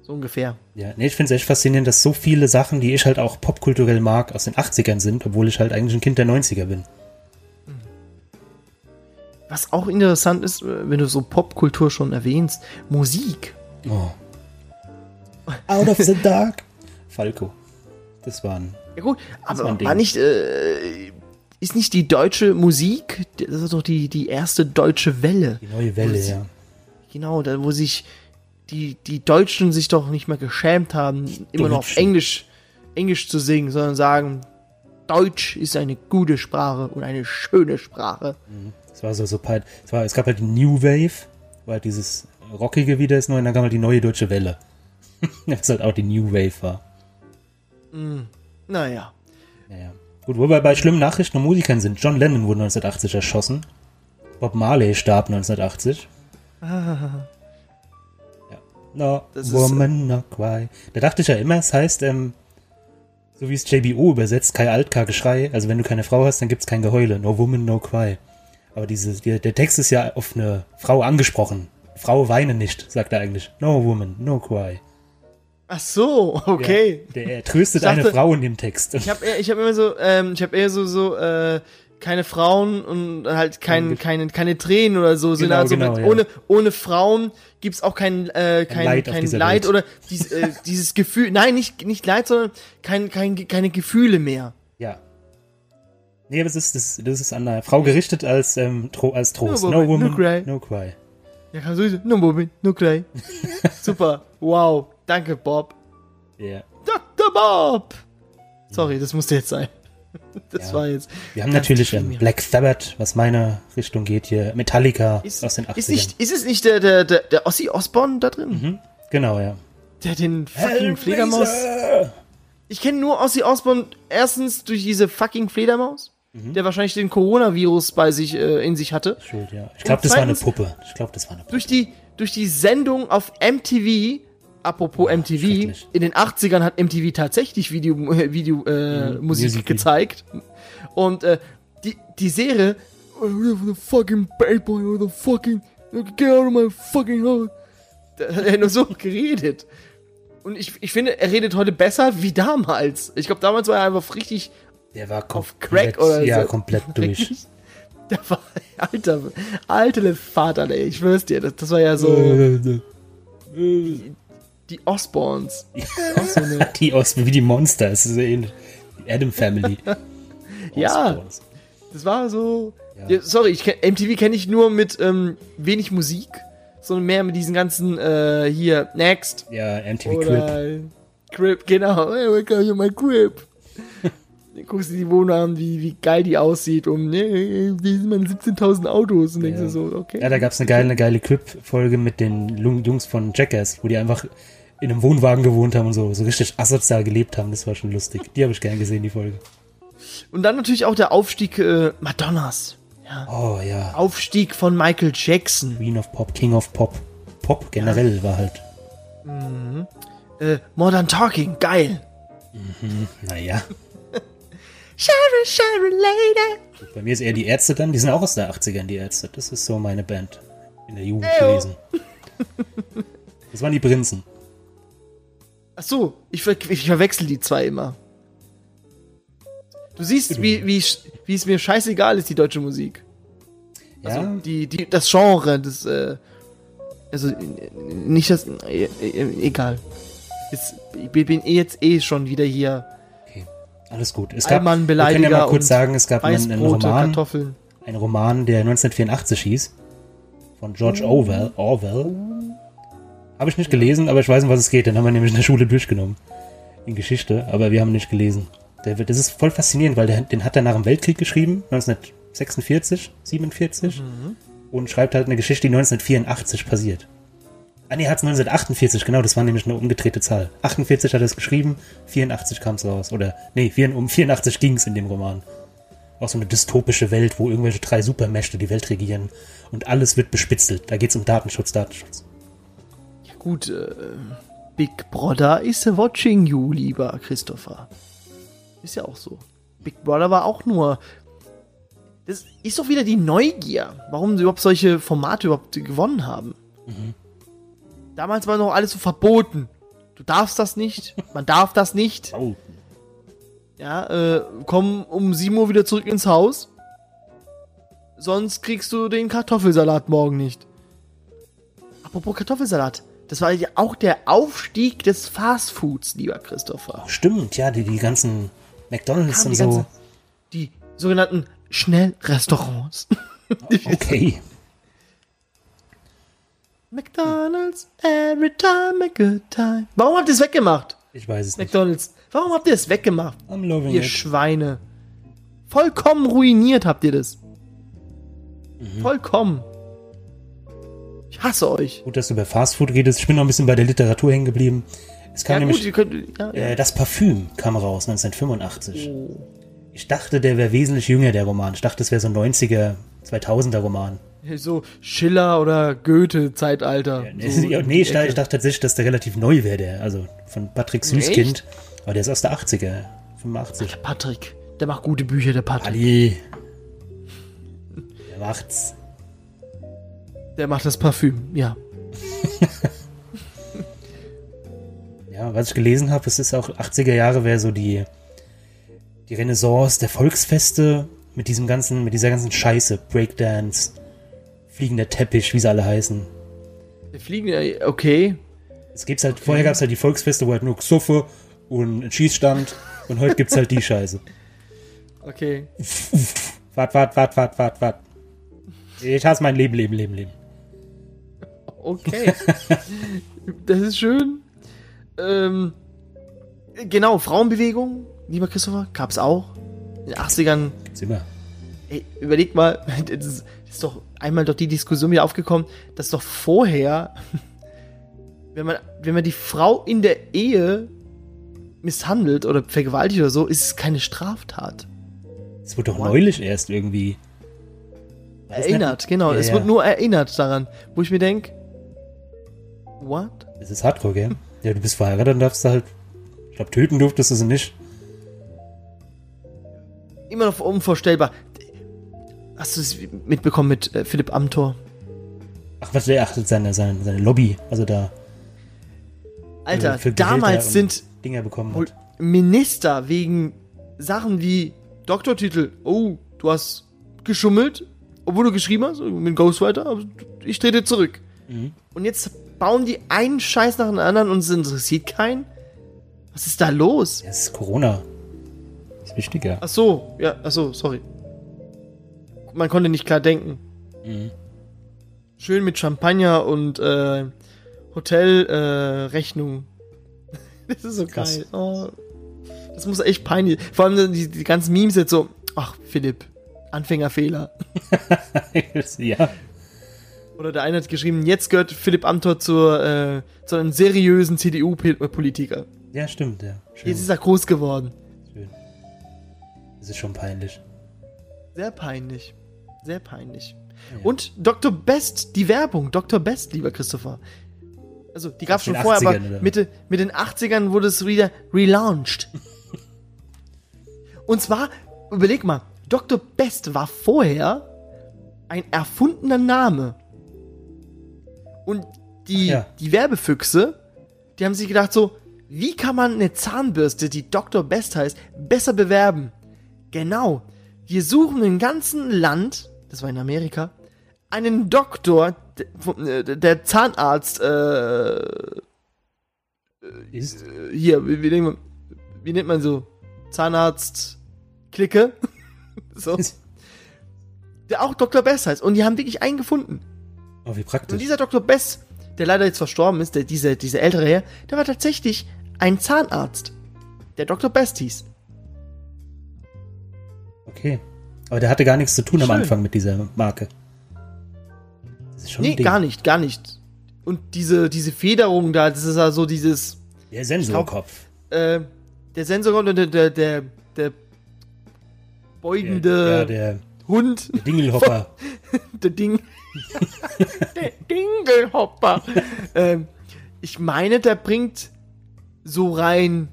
So ungefähr. Ja, nee, ich finde es echt faszinierend, dass so viele Sachen, die ich halt auch popkulturell mag, aus den 80ern sind, obwohl ich halt eigentlich ein Kind der 90er bin. Was auch interessant ist, äh, wenn du so Popkultur schon erwähnst, Musik. Oh. Out of the dark. Falco. Das war ein. Ja gut, war aber Ding. war nicht, äh, ist nicht die deutsche Musik, das ist doch die, die erste deutsche Welle. Die neue Welle, Musik. ja. Genau, da wo sich die, die Deutschen sich doch nicht mehr geschämt haben, immer noch auf Deutschen. Englisch, Englisch zu singen, sondern sagen, Deutsch ist eine gute Sprache und eine schöne Sprache. Es war so, so bald- es, war, es gab halt die New Wave, weil halt dieses Rockige wieder ist neu, und dann kam halt die neue deutsche Welle. das halt auch die New Wave war. Naja. Naja. Gut, wo wir bei schlimmen Nachrichten und Musikern sind. John Lennon wurde 1980 erschossen. Bob Marley starb 1980. ja. No Das woman, no cry. Da dachte ich ja immer, es heißt, ähm, so wie es JBO übersetzt, kein Alt, kein Geschrei. Also wenn du keine Frau hast, dann gibt's kein Geheule. No woman, no cry. Aber diese, der, der Text ist ja auf eine Frau angesprochen. Frau weine nicht, sagt er eigentlich. No woman, no cry. Ach so, okay. Ja, der er tröstet dachte- eine Frau in dem Text. Ich habe ich hab immer so, ähm, ich habe eher so, so, äh, keine Frauen und halt kein, keine, keine Tränen oder so. Genau, halt so genau, mit, ja. ohne, ohne Frauen gibt's auch kein, äh, kein, Leid kein, Leid Welt. oder dies, äh, dieses Gefühl, nein, nicht, nicht Leid, sondern kein, kein, keine Gefühle mehr. Ja. Nee, das ist, das, das ist an eine Frau gerichtet als, ähm, Tro als Trost. No No, woman, woman, no cry. no cry. Ja, kann sowieso, no moment, no cry. Super, wow, danke Bob. Ja. Dr. Bob! Sorry, das musste jetzt sein. Das Ja. war jetzt. Wir haben natürlich ähm. Black Sabbath, was meine Richtung geht hier. Metallica Ist, aus den 80ern. ist, nicht, ist es nicht der, der, der, der Ossi Osborn da drin? Mhm. Genau, ja. Der den fucking Fledermaus. Hellraiser! Ich kenne nur Ossi Osborn erstens durch diese fucking Fledermaus, Mhm. der wahrscheinlich den Coronavirus bei sich äh, in sich hatte. Schuld, ja. Ich glaube, das war eine Puppe. Ich glaube, das war eine Puppe. Durch die durch die Sendung auf MTV. Apropos MTV, schrecklich. in den 80ern hat MTV tatsächlich Video, äh, Video äh, Mhm, Musik Music- gezeigt. Und äh, die, die Serie "Oh, the fucking bad boy or the fucking get out of my fucking house. Da hat er nur so geredet. Und ich, ich finde, er redet heute besser wie damals. Ich glaube, damals war er einfach richtig Der war auf komplett, Crack oder Ja, so. komplett durch. Der war, alter, alter Vater, ey, ich schwör's dir, das, das war ja so, die Osborns. Auch so die aus wie die Monster, es ist so ähnlich. Die Adam Family. Ja. Osborns. das war so, Ja. ja, sorry, ich MTV kenne ich nur mit ähm, wenig Musik, sondern mehr mit diesen ganzen, äh, hier, Next. Ja, MTV Crip. Crib, genau. Hey, welcome to my Crib. Guckst du die Wohnung an, wie, wie geil die aussieht und nee, die sind mal 17.000 Autos und denkst Ja. du so, okay. Ja, da gab's eine geile, eine geile Crip-Folge mit den Jungs von Jackass, wo die einfach in einem Wohnwagen gewohnt haben und so, so richtig asozial gelebt haben. Das war schon lustig. Die habe ich gern gesehen, die Folge. Und dann natürlich auch der Aufstieg äh, Madonnas. Ja. Oh ja. Aufstieg von Michael Jackson. Queen of Pop, King of Pop. Pop generell war halt. Äh, Modern Talking, geil. Naja. Sharon, Sharon Lady. Bei mir ist eher die Ärzte dann, die sind auch aus der 80ern, die Ärzte. Das ist so meine Band in der Jugend Eyo. gewesen. Das waren die Prinzen. Ach so, ich, ver ich verwechsel die zwei immer. Du siehst, wie, wie, wie es mir scheißegal ist, die deutsche Musik. Also Ja, die, die, das Genre, das, äh, also nicht das, äh, äh, egal. Jetzt, ich bin eh jetzt eh schon wieder hier. Alles gut. Es gab, wir Allmannbeleidiger können ja mal kurz sagen, es gab einen, einen Roman, Kartoffeln. einen Roman, der 1984 hieß. Von George Orwell. Orwell. Habe ich nicht gelesen, aber ich weiß, um was es geht. Den haben wir nämlich in der Schule durchgenommen. In Geschichte, aber wir haben ihn nicht gelesen. Der, das ist voll faszinierend, weil der, den hat er nach dem Weltkrieg geschrieben, 1946, 47. Und schreibt halt eine Geschichte, die 1984 passiert. Ah nee, er hat es 1948, genau, das war nämlich eine umgedrehte Zahl. 48 hat er es geschrieben, 84 kam es raus. Oder, nee, um 84 ging es in dem Roman. Auch so eine dystopische Welt, wo irgendwelche drei Supermächte die Welt regieren und alles wird bespitzelt. Da geht es um Datenschutz, Datenschutz. Ja gut, äh, Big Brother is watching you, lieber Christopher. Ist ja auch so. Big Brother war auch nur. Das ist doch wieder die Neugier, warum sie überhaupt solche Formate überhaupt gewonnen haben. Damals war noch alles so verboten. Du darfst das nicht, man darf das nicht. Oh, Ja, äh, komm um 7 Uhr wieder zurück ins Haus. Sonst kriegst du den Kartoffelsalat morgen nicht. Apropos Kartoffelsalat. Das war ja auch der Aufstieg des Fastfoods, lieber Christopher. stimmt, ja, die, die ganzen McDonalds und die so. ganze- Die sogenannten Schnellrestaurants. Okay. McDonald's, every time a good time. Warum habt ihr es weggemacht? Ich weiß es nicht. McDonald's. Warum habt ihr es weggemacht? I'm loving Ihr it. Schweine. Vollkommen ruiniert habt ihr das. Mhm. Vollkommen. Ich hasse euch. Gut, dass du über Fastfood redest. Ich bin noch ein bisschen bei der Literatur hängen geblieben. Es kam Ja nämlich gut, könnt... Ja, ja. Äh, das Parfüm kam raus 1985. Oh. Ich dachte, der wäre wesentlich jünger, der Roman. Ich dachte, es wäre so ein 90er, 2000er Roman. So Schiller oder Goethe-Zeitalter. So ja, nee, ich, dachte- Ecke. ich dachte tatsächlich, dass der relativ neu wäre, der. Also von Patrick Süßkind. Aber der ist aus der 80er, 85. Patrick, der macht gute Bücher, der Patrick. Ali. Der macht's. Der macht das Parfüm, ja. Ja, was ich gelesen habe, es ist auch 80er Jahre wäre so die, die Renaissance der Volksfeste mit diesem ganzen, mit dieser ganzen Scheiße. Breakdance, fliegender Teppich, wie sie alle heißen. Der Fliegende, okay. Es gibt's halt, vorher gab's halt die Volksfeste, wo halt nur Suffe und ein Schießstand und heute gibt's halt die Scheiße. Okay. Wart, wart, wart, wart, wart, wart. Ich hasse mein Leben, Leben, Leben, Leben. Okay. das ist schön. Ähm, genau, Frauenbewegung, lieber Christopher, gab's auch. In den 80ern Gibt's immer. Ey, überleg mal, das ist, das ist doch einmal doch die Diskussion wieder aufgekommen, dass doch vorher, wenn man, wenn man die Frau in der Ehe misshandelt oder vergewaltigt oder so, ist es keine Straftat. Es wurde doch What? neulich erst irgendwie. Erinnert, genau. Ja, es ja. wird nur erinnert daran, wo ich mir denke, what? Es ist Hardcore, gell? Ja, du bist verheiratet, dann darfst du halt. Ich glaube, töten durftest du sie nicht. Immer noch unvorstellbar. Hast du es mitbekommen mit äh, Philipp Amthor? Ach, was der achtet seine, seine, seine Lobby, also da Alter, für Gehälter damals sind Dinger bekommen hat. Minister wegen Sachen wie Doktortitel. Oh, du hast geschummelt, obwohl du geschrieben hast, mit Ghostwriter, ich trete zurück. Mhm. Und jetzt bauen die einen Scheiß nach dem anderen und es interessiert keinen. Was ist da los? Es ist Corona. Ist wichtiger. Ach so, ja, ach so, sorry. Man konnte nicht klar denken. Mhm. Schön mit Champagner und äh, Hotelrechnung. Äh, das ist so Krass. geil. Oh, das muss echt peinlich. Vor allem die, die ganzen Memes jetzt so. Ach, Philipp, Anfängerfehler. ja. Oder der eine hat geschrieben, jetzt gehört Philipp Amthor zur, äh, zu einem seriösen CDU-Politiker. ja, stimmt, ja. Schön. Jetzt ist er groß geworden. schön. Das ist schon peinlich. Sehr peinlich. Sehr peinlich. Und Dr. Best, die Werbung, Dr. Best, lieber Christopher. Also, die gab es schon vorher, aber 80ern, oder? Mitte, mit den 80ern wurde es wieder relaunched. Und zwar überleg mal, Dr. Best war vorher ein erfundener Name. Und die, ja. die Werbefüchse, die haben sich gedacht so, wie kann man eine Zahnbürste, die Dr. Best heißt, besser bewerben? Genau. Wir suchen im ganzen Land, das war in Amerika, einen Doktor, der, äh, der Zahnarzt, äh, Ist, hier, wie, wie, nennt man, wie nennt man so? Zahnarzt, Clique. so. Der auch Dr. Best heißt. Und die haben wirklich einen gefunden. oh, wie Und praktisch. dieser Dr. Bess, der leider jetzt verstorben ist, der, dieser, dieser ältere Herr, der war tatsächlich ein Zahnarzt. Der Dr. Best hieß. Okay. Aber der hatte gar nichts zu tun am Schön. Anfang mit dieser Marke. Das ist schon Nee, gar nicht, gar nicht. Und diese, diese Federung da, das ist ja so dieses, Der Sensorkopf. äh, der Sensor und der, der, der, der beugende ja, der, Hund, der Dingelhopper. der Ding, der Dingelhopper. ähm, ich meine, der bringt so rein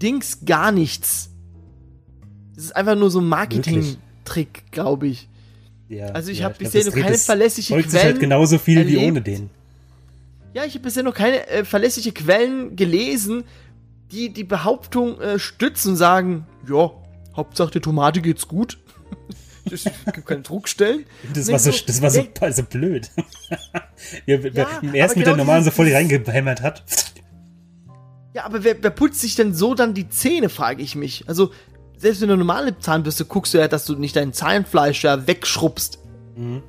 Dings gar nichts. Das ist einfach nur so ein Marketing-Trick, glaube ich. Ja, Also ich ja, habe glaub, bisher das noch keine verlässliche folgt sich Quellen. halt genauso viel wie erlebt. ohne den. Ja, ich habe bisher noch keine äh, verlässliche Quellen gelesen, die die Behauptung äh, stützen und sagen, ja, Hauptsache der Tomate geht's gut. Es gibt keine Druckstellen. Das war so, so- das war so, nee. so blöd. ja, wer, Ja, im ersten mit der genau normalen so voll reingehämmert hat. Ja, aber wer, wer putzt sich denn so dann die Zähne, frage ich mich. Also, selbst wenn du eine normale Zahnbürste guckst du ja, dass du nicht dein Zahnfleisch da wegschrubbst. Mhm.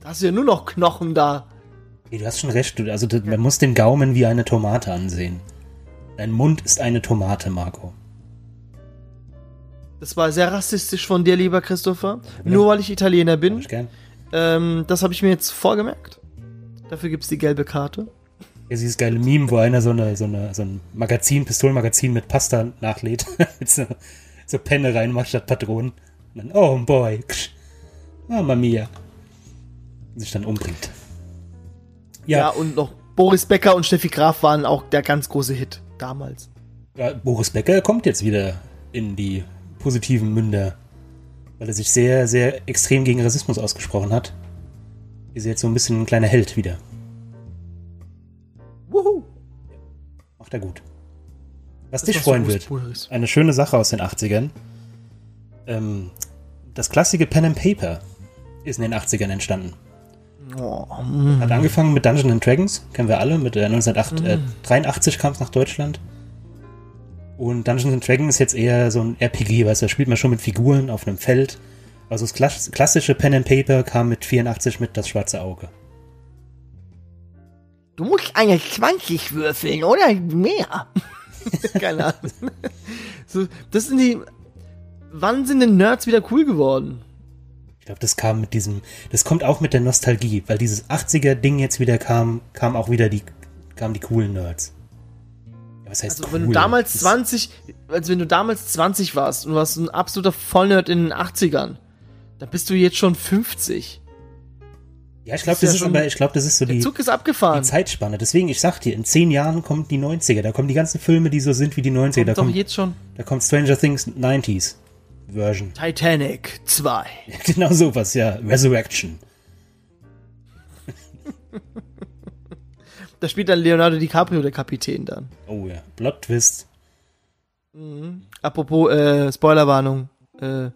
Da hast du ja nur noch Knochen da. Nee, du hast schon recht. Du, also du, man muss den Gaumen wie eine Tomate ansehen. Dein Mund ist eine Tomate, Marco. Das war sehr rassistisch von dir, lieber Christopher. Nur weil ich Italiener bin. ich gern. Ähm, das habe ich mir jetzt vorgemerkt. Dafür gibt's die gelbe Karte. Ja, dieses geile Meme, wo einer so, eine, so, eine, so ein Magazin, Pistolenmagazin mit Pasta nachlädt. mit so, so Penne reinmacht statt Patronen. Und dann, oh boy. Ksch. Mamma mia. Und sich dann umbringt. Ja. Ja, und noch Boris Becker und Steffi Graf waren auch der ganz große Hit damals. ja, Boris Becker kommt jetzt wieder in die positiven Münder. Weil er sich sehr, sehr extrem gegen Rassismus ausgesprochen hat. Ist jetzt so ein bisschen ein kleiner Held wieder. Wuhu. Macht er gut. Was Das dich freuen wird. Eine schöne Sache aus den 80ern. Ähm, das klassische Pen and Paper ist in den 80ern entstanden. Oh, mm. Hat angefangen mit Dungeons and Dragons, kennen wir alle, mit äh, 1983 kam es nach Deutschland. Und Dungeons and Dragons ist jetzt eher so ein RPG, weißt du, da spielt man schon mit Figuren auf einem Feld. Also das klass- klassische Pen and Paper kam mit 84 mit das schwarze Auge. Du musst eine 20 würfeln, oder mehr? Keine Ahnung. So, das sind die. Wann sind denn Nerds wieder cool geworden? Ich glaube, das kam mit diesem, das kommt auch mit der Nostalgie, weil dieses 80er-Ding jetzt wieder kam, kam auch wieder die, kamen die coolen Nerds. Ja, was heißt Also, cool? wenn du damals Das- 20, also wenn du damals 20 warst und warst ein absoluter Vollnerd in den 80ern, dann bist du jetzt schon 50. Ja, ich glaube, ja das ist schon- aber, ich glaube, das ist so Der die, Zug ist die abgefahren. Zeitspanne. Deswegen, ich sag dir, in zehn Jahren kommen die 90er. Da kommen die ganzen Filme, die so sind wie die 90er. Kommt Da doch kommt, jetzt schon da kommt Stranger Things 90s Version. Titanic 2. genau sowas, ja. Resurrection. Da spielt dann Leonardo DiCaprio der Kapitän dann. Oh ja. Plot Twist. Apropos äh, Spoilerwarnung. Äh,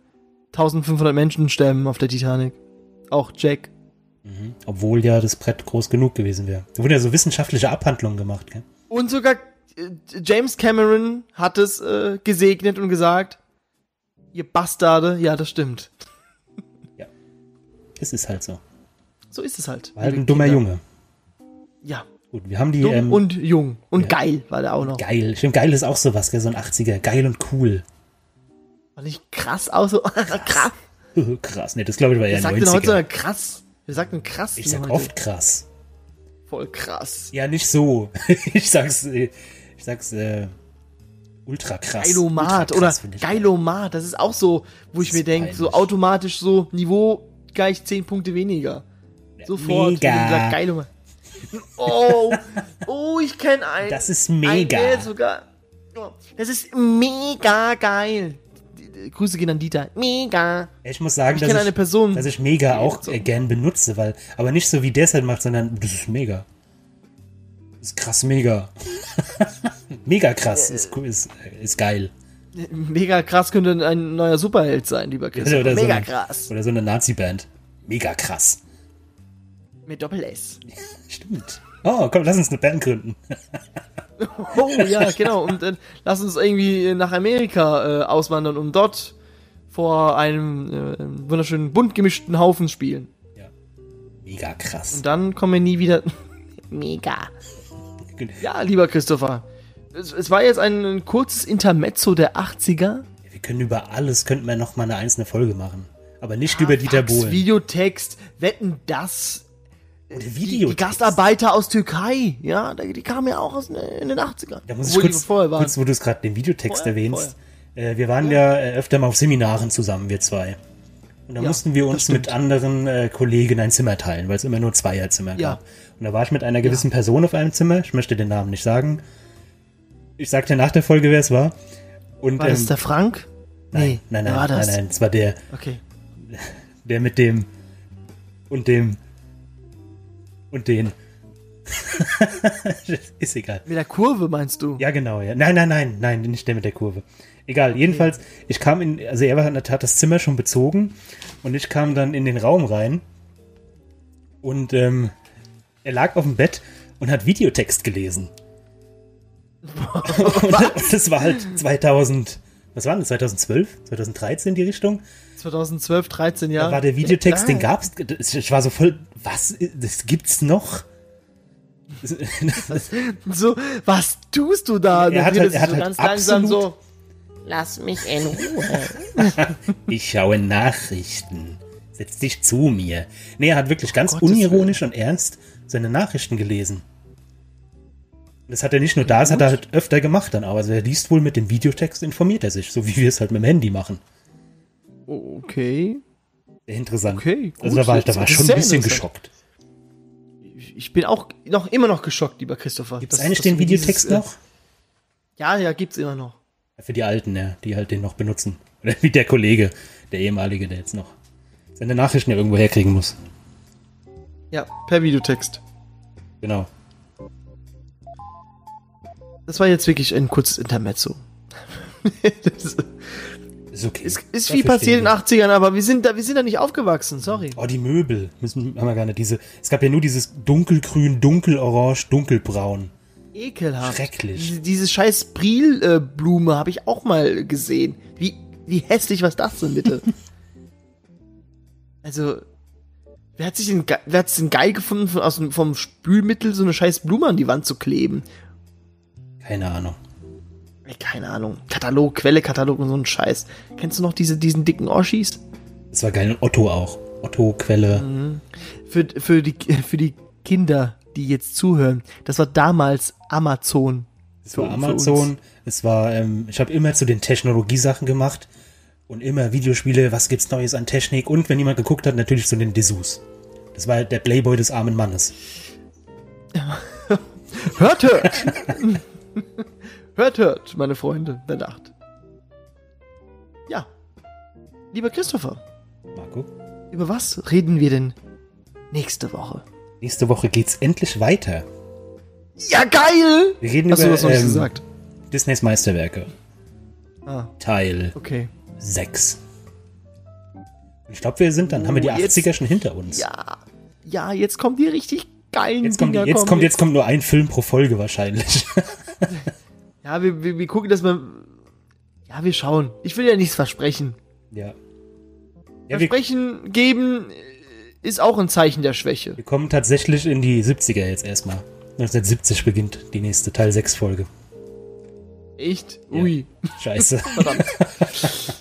1500 Menschen sterben auf der Titanic. Auch Jack. Mhm. Obwohl ja das Brett groß genug gewesen wäre. Da wurden ja so wissenschaftliche Abhandlungen gemacht, gell? Und sogar äh, James Cameron hat es äh, gesegnet und gesagt, ihr Bastarde, ja, das stimmt. Es ist halt so. So ist es halt. War halt ein dummer Kinder. Junge. Ja, Gut, wir haben die, dumm ähm, und jung. Und geil war der auch noch. geil. Stimmt, geil ist auch sowas, gell? So ein 80er. Geil und cool. War nicht krass aus so krass. krass. Nee, das glaube ich war eher Wer sagt denn heute 90er. krass? Wir sagt denn krass? Ich sag heute? oft krass. Voll krass. Ja, nicht so. ich sag's, ich sag's, äh, ultra krass. Geilomat Ultra oder krass, ich. Geilomat, das ist auch so, wo ich mir denke, so automatisch so Niveau gleich 10 Punkte weniger. Sofort. Mega. Geilomat. Oh, oh, ich kenne einen. Das ist mega. sogar. Das ist mega geil. Grüße gehen an Dieter. Mega. Ich muss sagen, Ich dass, ich, eine Person. dass ich mega auch so. äh, gern benutze, weil, aber nicht so wie der es halt macht, sondern das ist mega. Das ist krass mega. mega krass, ist, cool, ist, ist geil. Mega krass könnte ein neuer Superheld sein, lieber Christoph. Oder so Mega eine, krass. Oder so eine Nazi-Band. Mega krass. Mit Doppel S. Stimmt. Oh, komm, lass uns eine Band gründen. Oh ja, genau. Und dann lass uns irgendwie nach Amerika äh, auswandern und dort vor einem äh, wunderschönen bunt gemischten Haufen spielen. Ja. Mega krass. Und dann kommen wir nie wieder. Mega. Ja, lieber Christopher. Es, es war jetzt ein, ein kurzes Intermezzo der 80er. Wir können über alles, könnten wir noch mal eine einzelne Folge machen. Aber nicht über Dieter Fax, Bohlen. Videotext, wetten das. Die, die. Gastarbeiter aus Türkei, ja, die, die kamen ja auch aus, in den 80ern. Da muss ich kurz, vorher kurz, wo du es gerade den Videotext Vorher, erwähnst. Äh, wir waren ja, äh, öfter mal auf Seminaren zusammen, wir zwei. Und da Ja, mussten wir das uns mit anderen äh, Kollegen ein Zimmer teilen, weil es immer nur Zweierzimmer Ja. gab. Und da war ich mit einer gewissen Person auf einem Zimmer. Ich möchte den Namen nicht sagen. Ich sag dir nach der Folge, wer es war. Und, War das ähm, der Frank? nein, nee, nein, nein, war das? nein, nein, es war der, Okay. der mit dem und dem und den. Ist egal. Mit der Kurve meinst du? Ja, genau, ja. Nein, nein, nein, nein, nicht der mit der Kurve. Egal, jedenfalls, ich kam in, also er war- hat das Zimmer schon bezogen und ich kam dann in den Raum rein und ähm, er lag auf dem Bett und hat Videotext gelesen. und das war halt 2000, was war das, 2012, 2013 die Richtung? 2012, 13 Da Jahre. war der Videotext, den Ja. gab's, ich war so voll, was, das gibt's noch? So, was tust du da? Er hat halt- er hat so halt ganz langsam absolut- so. Lass mich in Ruhe. Ich schaue Nachrichten. Setz dich zu mir. Nee, er hat wirklich ganz Gottes unironisch und ernst seine Nachrichten gelesen. Das hat er nicht nur da, das hat er halt öfter gemacht dann auch. Also er liest wohl mit dem Videotext, informiert er sich, so wie wir es halt mit dem Handy machen. Okay. Sehr interessant. Okay, also gut. da war ich, da war ich schon ein bisschen geschockt. Ich bin auch noch immer noch geschockt, lieber Christopher. Gibt es eigentlich den Videotext dieses, äh, noch? Ja, ja, gibt's immer noch. Für die Alten, ja, die halt den noch benutzen. Oder wie der Kollege, der ehemalige, der jetzt noch seine Nachrichten ja irgendwo herkriegen muss. Ja, per Videotext. Genau. Das war jetzt wirklich ein kurzes Intermezzo. das ist, Ist okay. ist, ist viel passiert in den 80ern, aber wir sind da, wir sind da nicht aufgewachsen, sorry. Oh, die Möbel. Müssen, haben wir gar nicht. Diese, es gab ja nur dieses dunkelgrün, dunkelorange, dunkelbraun. Ekelhaft. Schrecklich. Diese, diese scheiß Brilblume habe ich auch mal gesehen. Wie, wie hässlich was das denn bitte? also, wer hat sich den, wer hat es denn geil gefunden, von, aus vom Spülmittel so eine scheiß Blume an die Wand zu kleben? Keine Ahnung. Ey, keine Ahnung. Katalog, Quelle, Katalog und so ein Scheiß. Kennst du noch diese, diesen dicken Oschis? Das war geil. Und Otto auch. Otto, Quelle. Mhm. Für, für, die, für die Kinder, die jetzt zuhören, das war damals Amazon. Es war Amazon. Es war, ähm, ich habe immer zu den Technologiesachen gemacht. Und immer Videospiele, was gibt's Neues an Technik? Und wenn jemand geguckt hat, natürlich zu den Dessous. Das war der Playboy des armen Mannes. Hört, hört! hört, hört, meine Freunde der Nacht. Ja. Lieber Christopher, Marco. über was reden wir denn nächste Woche? Nächste Woche geht's endlich weiter. Ja, geil! Wir reden Hast du über das noch nicht ähm, gesagt? Disneys Meisterwerke. Ah, Teil okay. 6. Ich glaube, wir sind dann, haben wir die Oh, jetzt- 80er schon hinter uns. Ja. Ja, jetzt kommen die richtig geilen Jetzt kommt, Dinger. jetzt kommt, jetzt kommt nur ein Film pro Folge wahrscheinlich. Ja, wir, wir, wir gucken, dass wir. Ja, wir schauen. Ich will ja nichts versprechen. ja. Ja, wir, Versprechen geben ist auch ein Zeichen der Schwäche. wir kommen tatsächlich in die 70er jetzt erstmal. 1970 beginnt die nächste Teil 6 Folge. Echt? Ja. Ui. Scheiße. Verdammt.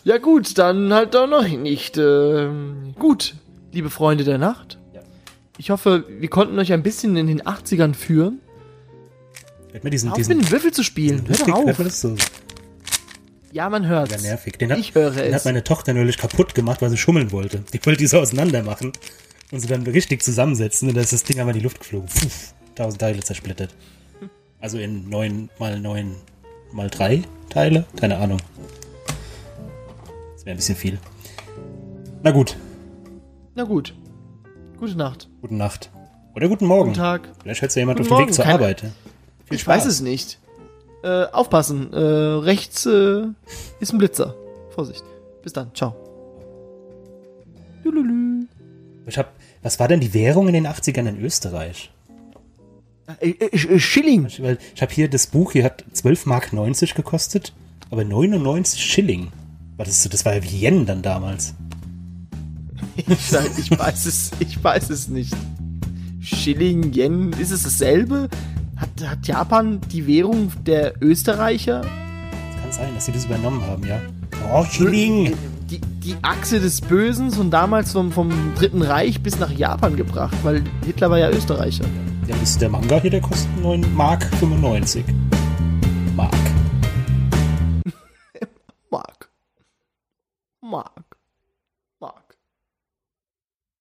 ja gut, dann halt doch noch nicht. Ähm, gut, liebe Freunde der Nacht. Ja. Ich hoffe, wir konnten euch ein bisschen in den 80ern führen. Hört man diesen, auf diesen, mit den Würfel zu spielen. Hör Lustig, doch hört auf. man das so? Ja, man hört's. Ja, nervig. Den hat, Ich höre den es. hat meine Tochter neulich kaputt gemacht, weil sie schummeln wollte. Die wollte die so auseinander machen und sie dann richtig zusammensetzen und da ist das Ding einmal in die Luft geflogen. Puh, tausend Teile zersplittert. Also in neun mal neun mal drei Teile? Keine Ahnung. Das wäre ein bisschen viel. Na gut, Na gut. Gute Nacht. gute Nacht. Oder guten Morgen. Guten Tag. Vielleicht hältst du jemand Guten auf dem Weg zur Arbeit. Viel ich weiß Spaß. es nicht. Äh, aufpassen. Äh, rechts äh, ist ein Blitzer. Vorsicht. Bis dann. Ciao. Lululü. Ich hab, was war denn die Währung in den 80ern in Österreich? Äh, äh, äh, Schilling. Ich, ich habe hier das Buch, hier hat 12 Mark 90 gekostet, aber 99 Schilling. War das, so- das war ja wie Yen dann damals. Ich, ich weiß es, ich weiß es nicht. Schilling, Yen, ist es dasselbe? Hat, hat Japan die Währung der Österreicher? Es kann sein, dass sie das übernommen haben, ja. Oh, Schilling! Die, die Achse des Bösen und damals vom, vom Dritten Reich bis nach Japan gebracht, weil Hitler war ja Österreicher. Ja, das ist der Manga hier, der kostet 9 Mark 95. Mark. Mark. Mark.